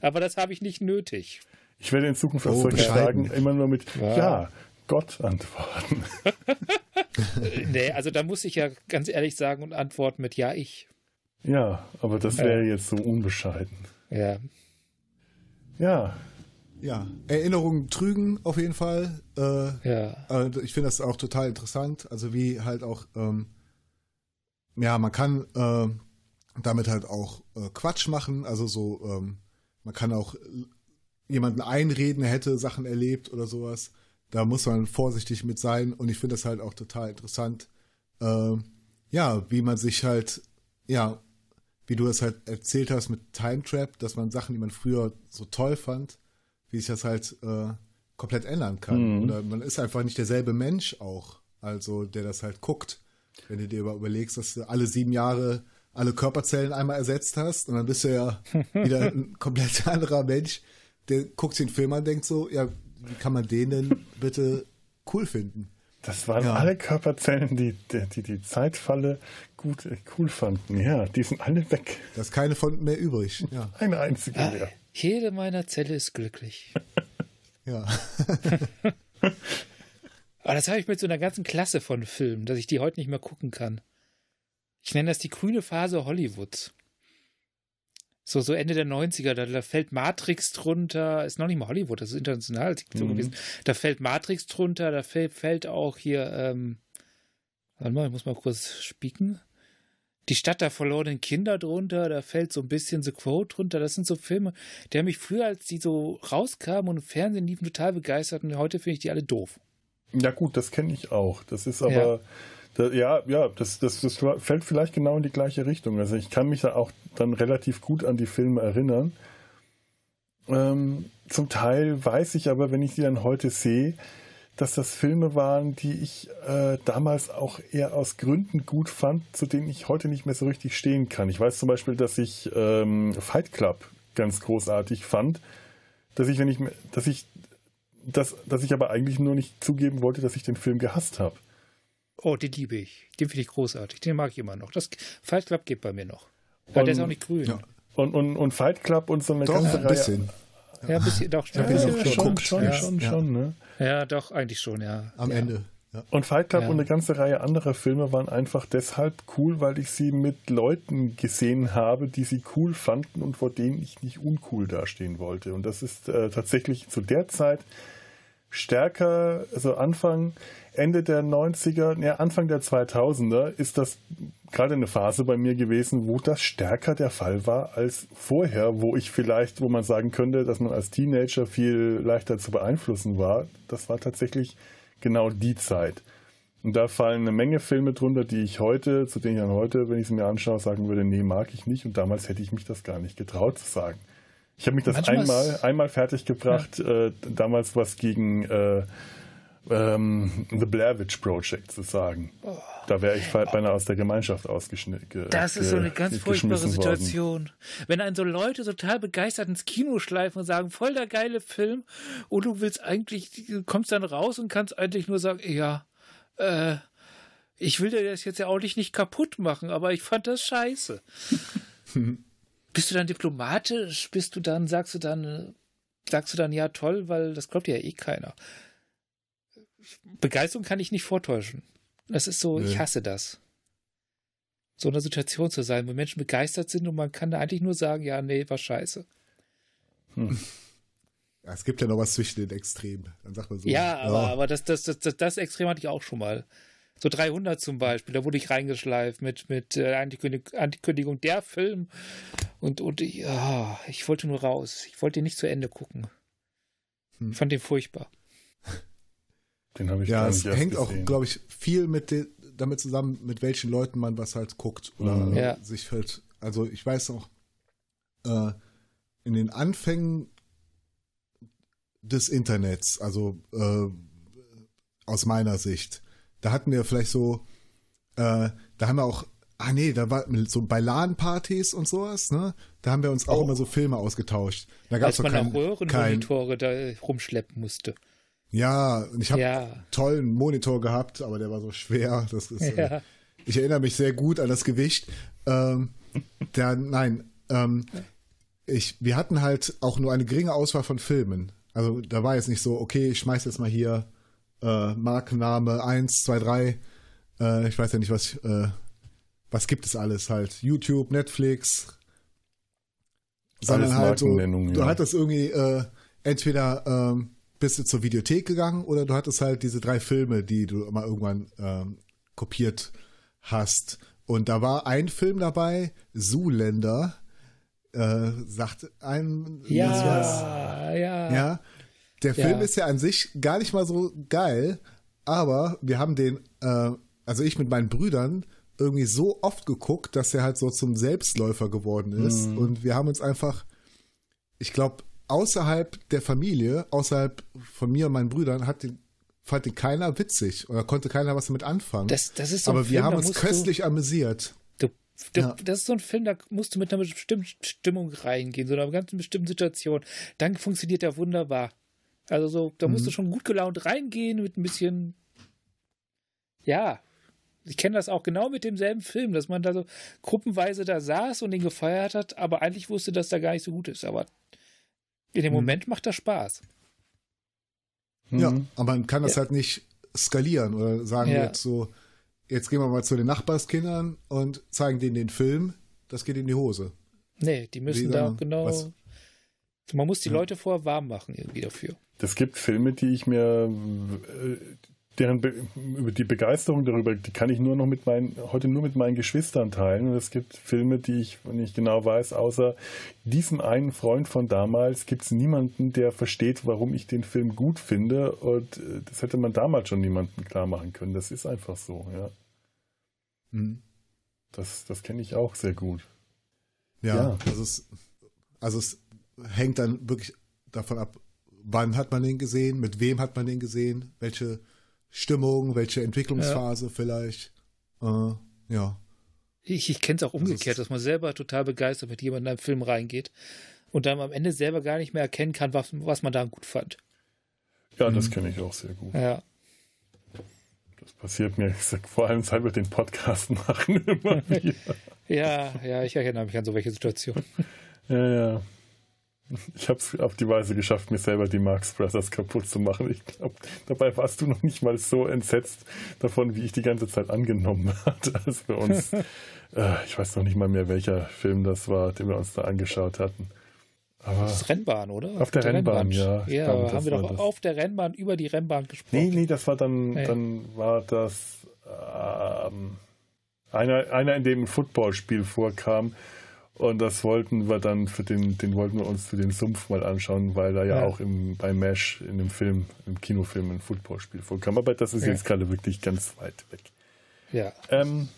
Aber das habe ich nicht nötig. Ich werde in Zukunft auf oh, solche Fragen immer nur mit ja, ja Gott antworten. nee, also da muss ich ja ganz ehrlich sagen und antworten mit Ja, ich. Ja, aber das wäre äh, jetzt so unbescheiden. Ja. Ja. Ja, Erinnerungen trügen auf jeden Fall. Äh, ja. Äh, ich finde das auch total interessant. Also wie halt auch, ähm, ja, man kann äh, damit halt auch äh, Quatsch machen. Also so, ähm, man kann auch jemanden einreden, er hätte Sachen erlebt oder sowas. Da muss man vorsichtig mit sein und ich finde das halt auch total interessant. Äh, ja, wie man sich halt, ja, wie du das halt erzählt hast mit Time Trap, dass man Sachen, die man früher so toll fand, wie sich das halt äh, komplett ändern kann. Mhm. Oder man ist einfach nicht derselbe Mensch auch, also der das halt guckt. Wenn du dir überlegst, dass du alle sieben Jahre alle Körperzellen einmal ersetzt hast und dann bist du ja wieder ein komplett anderer Mensch, der guckt sich den Film an und denkt so, ja, wie kann man den denn bitte cool finden? Das waren ja. alle Körperzellen, die, die die Zeitfalle gut äh, cool fanden. Ja, die sind alle weg. Da ist keine von mehr übrig. Ja. Eine einzige ah, mehr. Jede meiner Zelle ist glücklich. ja. Aber das habe ich mit so einer ganzen Klasse von Filmen, dass ich die heute nicht mehr gucken kann. Ich nenne das die grüne Phase Hollywoods so, so Ende der 90er, da, da, fällt Matrix drunter, ist noch nicht mal Hollywood, das ist international so mhm. gewesen. Da fällt Matrix drunter, da fällt, fällt auch hier, ähm, warte mal, ich muss mal kurz spieken. Die Stadt der verlorenen Kinder drunter, da fällt so ein bisschen The Quote drunter. Das sind so Filme, die haben mich früher, als die so rauskamen und im Fernsehen liefen, total begeistert und heute finde ich die alle doof. Ja, gut, das kenne ich auch. Das ist aber. Ja. Da, ja, ja, das, das, das fällt vielleicht genau in die gleiche Richtung. Also ich kann mich da auch dann relativ gut an die Filme erinnern. Ähm, zum Teil weiß ich aber, wenn ich sie dann heute sehe, dass das Filme waren, die ich äh, damals auch eher aus Gründen gut fand, zu denen ich heute nicht mehr so richtig stehen kann. Ich weiß zum Beispiel, dass ich ähm, Fight Club ganz großartig fand, dass ich, wenn ich, dass ich, dass, dass ich aber eigentlich nur nicht zugeben wollte, dass ich den Film gehasst habe. Oh, den liebe ich. Den finde ich großartig. Den mag ich immer noch. Das Fight Club geht bei mir noch. Weil der ist auch nicht grün. Ja. Und, und, und Fight Club und so eine Doch, ganze ein Reihe. Bisschen. Ja, ein bisschen, doch, ja, ja, ja, schon, schon, ja. schon, schon, ne? Ja, doch, eigentlich schon, ja. Am Ende. Ja. Und Fight Club und eine ganze Reihe anderer Filme waren einfach deshalb cool, weil ich sie mit Leuten gesehen habe, die sie cool fanden und vor denen ich nicht uncool dastehen wollte. Und das ist äh, tatsächlich zu der Zeit stärker, also Anfang, Ende der 90er, ja, Anfang der 2000er ist das gerade eine Phase bei mir gewesen, wo das stärker der Fall war als vorher, wo ich vielleicht, wo man sagen könnte, dass man als Teenager viel leichter zu beeinflussen war. Das war tatsächlich genau die Zeit. Und da fallen eine Menge Filme drunter, die ich heute, zu denen ich dann heute, wenn ich sie mir anschaue, sagen würde, nee, mag ich nicht. Und damals hätte ich mich das gar nicht getraut zu sagen. Ich habe mich das Manchmal einmal, einmal fertig gebracht, ja. äh, damals was gegen äh, ähm, The Blair Witch Project zu sagen. Oh. Da wäre ich beinahe aus der Gemeinschaft ausgeschnitten. Das ist so eine ganz furchtbare Situation. Worden. Wenn einen so Leute total begeistert ins Kino schleifen und sagen, voll der geile Film, und du willst eigentlich, du kommst dann raus und kannst eigentlich nur sagen, ja, äh, ich will dir das jetzt ja auch nicht kaputt machen, aber ich fand das scheiße. Bist du dann diplomatisch? Bist du dann, sagst du dann, sagst du dann, ja toll, weil das glaubt ja eh keiner. Begeisterung kann ich nicht vortäuschen. Das ist so, nee. ich hasse das. So eine Situation zu sein, wo Menschen begeistert sind und man kann da eigentlich nur sagen, ja, nee, war scheiße. Hm. Ja, es gibt ja noch was zwischen den Extremen. Dann sagt man so. Ja, aber, aber das, das, das, das, Extrem hatte ich auch schon mal. So 300 zum Beispiel, da wurde ich reingeschleift mit, mit äh, Ankündigung, Ankündigung der Film. Und, und ich, oh, ich wollte nur raus. Ich wollte ihn nicht zu Ende gucken. Hm. Ich fand den furchtbar. Den habe ich Ja, es hängt auch, glaube ich, viel mit de, damit zusammen, mit welchen Leuten man was halt guckt oder mhm. ja. sich halt. Also ich weiß auch, äh, in den Anfängen des Internets, also äh, aus meiner Sicht, da hatten wir vielleicht so, äh, da haben wir auch, ah nee, da war so bei LAN-Partys und sowas, ne? Da haben wir uns auch oh. immer so Filme ausgetauscht. Da gab's Als man kein, auch Röhrenmonitore kein, da rumschleppen musste. Ja, und ich habe ja. tollen Monitor gehabt, aber der war so schwer. Das ist, ja. äh, ich erinnere mich sehr gut an das Gewicht. Ähm, der, nein, ähm, ich, wir hatten halt auch nur eine geringe Auswahl von Filmen. Also da war jetzt nicht so, okay, ich schmeiß jetzt mal hier äh, Markenname 1, 2, 3. Äh, ich weiß ja nicht, was, äh, was gibt es alles halt. YouTube, Netflix. Sondern halt so, du hattest irgendwie äh, entweder ähm, bist du zur Videothek gegangen oder du hattest halt diese drei Filme, die du mal irgendwann ähm, kopiert hast. Und da war ein Film dabei, Zuländer, äh, sagt ein. Ja, ja. Ja. Der Film ja. ist ja an sich gar nicht mal so geil, aber wir haben den, äh, also ich mit meinen Brüdern, irgendwie so oft geguckt, dass er halt so zum Selbstläufer geworden ist. Mhm. Und wir haben uns einfach, ich glaube, außerhalb der Familie, außerhalb von mir und meinen Brüdern, hat den, fand den keiner witzig oder konnte keiner was damit anfangen. Das, das ist so Aber wir Film, haben uns köstlich du, amüsiert. Du, du, ja. Das ist so ein Film, da musst du mit einer bestimmten Stimmung reingehen, so einer ganz bestimmten Situation. Dann funktioniert der wunderbar. Also so, da musst mhm. du schon gut gelaunt reingehen mit ein bisschen, ja, ich kenne das auch genau mit demselben Film, dass man da so gruppenweise da saß und den gefeiert hat, aber eigentlich wusste, dass da gar nicht so gut ist. Aber in dem mhm. Moment macht das Spaß. Ja, mhm. aber man kann das ja. halt nicht skalieren oder sagen ja. jetzt so, jetzt gehen wir mal zu den Nachbarskindern und zeigen denen den Film, das geht in die Hose. Nee, die müssen da genau. Was? Man muss die ja. Leute vorher warm machen irgendwie dafür. Es gibt Filme, die ich mir, deren Be über die Begeisterung darüber, die kann ich nur noch mit meinen, heute nur mit meinen Geschwistern teilen. Und es gibt Filme, die ich nicht genau weiß, außer diesem einen Freund von damals gibt es niemanden, der versteht, warum ich den Film gut finde. Und äh, das hätte man damals schon niemandem klar machen können. Das ist einfach so, ja. Mhm. Das, das kenne ich auch sehr gut. Ja, ja. Also, es, also es hängt dann wirklich davon ab, wann hat man den gesehen, mit wem hat man den gesehen, welche Stimmung, welche Entwicklungsphase ja. vielleicht. Äh, ja. Ich, ich kenne es auch umgekehrt, dass man selber total begeistert mit jemandem in einen Film reingeht und dann am Ende selber gar nicht mehr erkennen kann, was, was man da gut fand. Ja, das mhm. kenne ich auch sehr gut. Ja. Das passiert mir, ich sag, vor allem seit wir den Podcast machen immer wieder. ja, ja, ich erinnere mich an so welche Situationen. ja, ja. Ich habe es auf die Weise geschafft, mir selber die Marx Brothers kaputt zu machen. Ich glaube, dabei warst du noch nicht mal so entsetzt davon, wie ich die ganze Zeit angenommen hatte, als wir uns, äh, ich weiß noch nicht mal mehr, welcher Film das war, den wir uns da angeschaut hatten. Aber das ist Rennbahn, oder? Auf, auf der, der, Rennbahn, Rennbahn. ja. Ja, glaube, haben wir doch das. auf der Rennbahn über die Rennbahn gesprochen. Nee, nee, das war dann, hey. dann war das ähm, einer, einer, in dem ein Footballspiel vorkam und das wollten wir dann für den, den wollten wir uns für den Sumpf mal anschauen, weil da ja, ja. auch im, bei Mesh in dem Film, im Kinofilm ein Footballspiel vorkam. Aber das ist ja. jetzt gerade wirklich ganz weit weg. Ja. Ähm,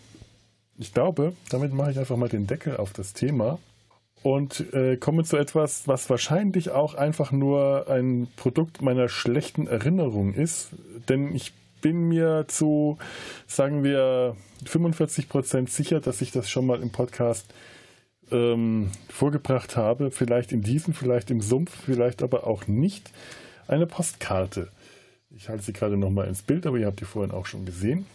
ich glaube, damit mache ich einfach mal den Deckel auf das Thema und äh, komme zu etwas, was wahrscheinlich auch einfach nur ein Produkt meiner schlechten Erinnerung ist. Denn ich bin mir zu, sagen wir, 45 Prozent sicher, dass ich das schon mal im Podcast ähm, vorgebracht habe, vielleicht in diesem, vielleicht im Sumpf, vielleicht aber auch nicht, eine Postkarte. Ich halte sie gerade nochmal ins Bild, aber ihr habt die vorhin auch schon gesehen.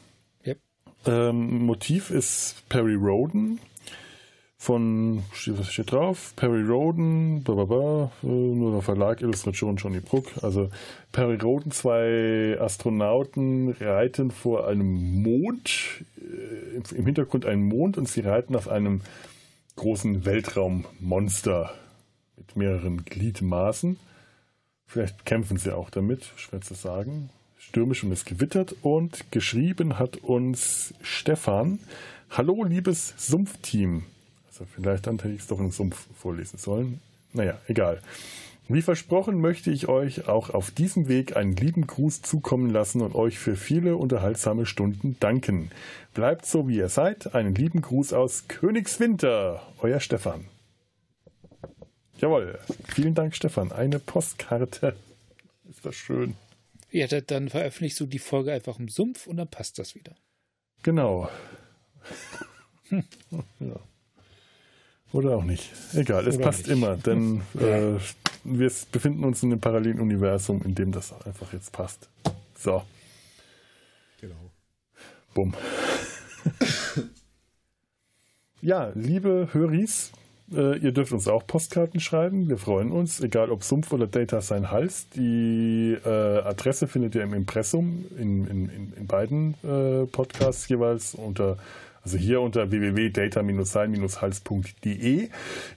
Yep. Ähm, Motiv ist Perry Roden von, was steht drauf? Perry Roden, blablabla, äh, nur der Verlag, Illustration Johnny Brook. Also Perry Roden, zwei Astronauten reiten vor einem Mond, äh, im Hintergrund ein Mond und sie reiten auf einem großen Weltraummonster mit mehreren Gliedmaßen. Vielleicht kämpfen sie auch damit, schwer zu sagen. Stürmisch und es gewittert und geschrieben hat uns Stefan. Hallo, liebes Sumpfteam. Also vielleicht dann hätte ich es doch im Sumpf vorlesen sollen. Naja, egal. Wie versprochen möchte ich euch auch auf diesem Weg einen lieben Gruß zukommen lassen und euch für viele unterhaltsame Stunden danken. Bleibt so, wie ihr seid. Einen lieben Gruß aus Königswinter. Euer Stefan. Jawohl. Vielen Dank, Stefan. Eine Postkarte. Ist das schön. Ja, dann veröffentlichst du die Folge einfach im Sumpf und dann passt das wieder. Genau. Hm. ja. Oder auch nicht. Egal, es Oder passt nicht. immer, denn ja. äh, wir befinden uns in einem parallelen Universum, in dem das einfach jetzt passt. So. Genau. Bumm. ja, liebe Höris, äh, ihr dürft uns auch Postkarten schreiben. Wir freuen uns, egal ob Sumpf oder Data sein Hals. Die äh, Adresse findet ihr im Impressum in, in, in, beiden äh, Podcasts jeweils unter also hier unter www.data-sein-hals.de.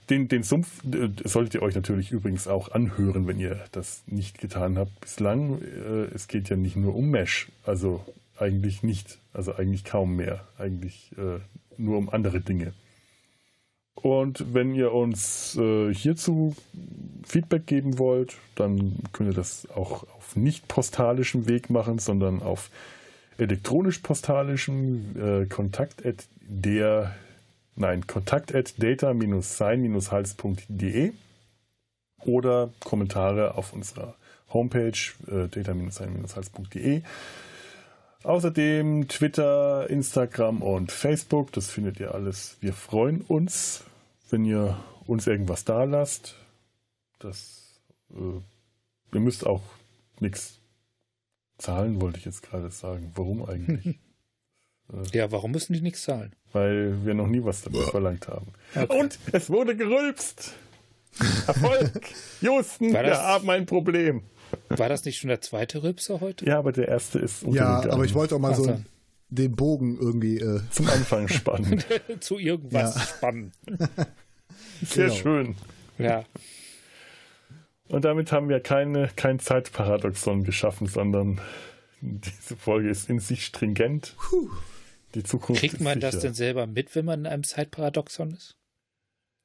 Den, den Sumpf äh, solltet ihr euch natürlich übrigens auch anhören, wenn ihr das nicht getan habt bislang. Äh, es geht ja nicht nur um Mesh, also eigentlich nicht, also eigentlich kaum mehr, eigentlich äh, nur um andere Dinge. Und wenn ihr uns hierzu Feedback geben wollt, dann könnt ihr das auch auf nicht postalischem Weg machen, sondern auf elektronisch-postalischen äh, Kontakt at der, nein, Kontakt at data-sein-hals.de oder Kommentare auf unserer Homepage äh, data-sein-hals.de. Außerdem Twitter, Instagram und Facebook, das findet ihr alles. Wir freuen uns, wenn ihr uns irgendwas da lasst. Das, äh, ihr müsst auch nichts Zahlen wollte ich jetzt gerade sagen. Warum eigentlich? Äh, ja, warum müssen die nichts zahlen? Weil wir noch nie was damit verlangt haben. Okay. Und es wurde gerülpst. Erfolg. Houston, wir haben ein Problem. War das nicht schon der zweite Rülpser heute? Ja, aber der erste ist Ja, aber ich wollte auch mal Ach, so den Bogen irgendwie äh zum Anfang spannen. Zu irgendwas ja. spannen. Sehr genau. schön. Ja. Und damit haben wir keine, kein Zeitparadoxon geschaffen, sondern Diese Folge ist in sich stringent. Puh. Die Zukunft Kriegt man das denn selber mit, wenn man in einem Zeitparadoxon ist?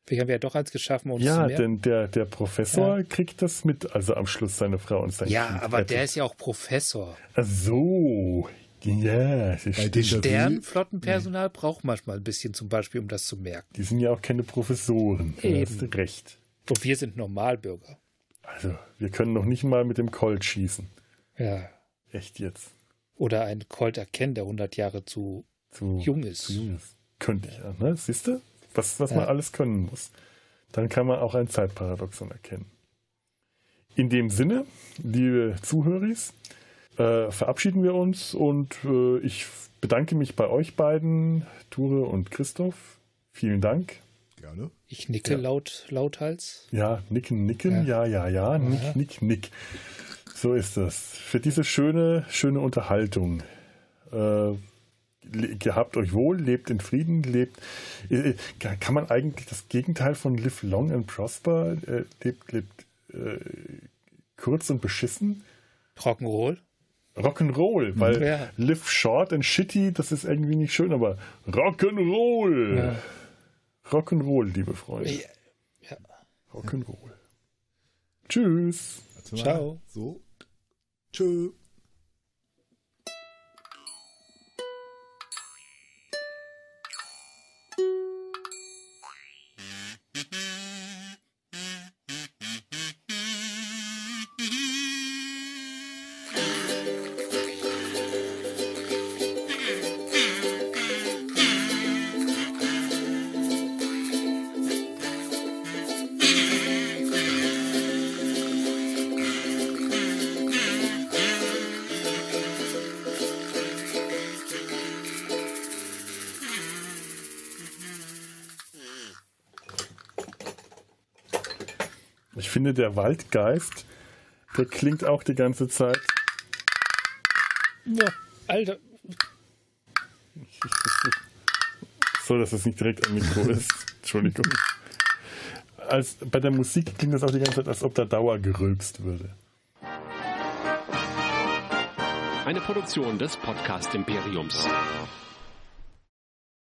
Vielleicht haben wir ja doch eins geschaffen, um Ja, denn der, der Professor ja. kriegt das mit, also am Schluss seine Frau und sein Ja, kind aber rettet. der ist ja auch Professor. Ach so, ja. Sternflottenpersonal braucht manchmal ein bisschen zum Beispiel, um das zu merken. Die sind ja auch keine Professoren. Da hast du recht. Und wir sind Normalbürger. Also, wir können noch nicht mal mit dem Colt schießen. Ja. Echt jetzt. Oder einen Colt erkennen, der 100 Jahre zu, zu jung ist. Zu jung ist. Könnte ich ja, ne? Siehst du? Was, was ja. man alles können muss. Dann kann man auch ein Zeitparadoxon erkennen. In dem Sinne, liebe Zuhörer, äh, verabschieden wir uns und äh, ich bedanke mich bei euch beiden, Ture und Christoph. Vielen Dank. Gerne. Ich nicke ja. laut, lauthals. Ja, nicken, nicken, ja, ja, ja, ja. nick, nick, nick. So ist das. Für diese schöne, schöne Unterhaltung. Äh, gehabt euch wohl, lebt in Frieden, lebt. Äh, kann man eigentlich das Gegenteil von live long and prosper, äh, lebt, lebt äh, kurz und beschissen? Rock'n'Roll? Rock'n'Roll, weil ja. live short and shitty, das ist irgendwie nicht schön, aber Rock'n'Roll. Ja. Rock'n'Roll, liebe Freunde. Ja. ja. Rock'n'Roll. Tschüss. Ciao. So. Tschö. Finde, der Waldgeist, der klingt auch die ganze Zeit. Ja, Alter. So, dass es nicht direkt am Mikro ist. Entschuldigung. Als, bei der Musik klingt das auch die ganze Zeit, als ob da Dauer gerülpst würde. Eine Produktion des Podcast Imperiums.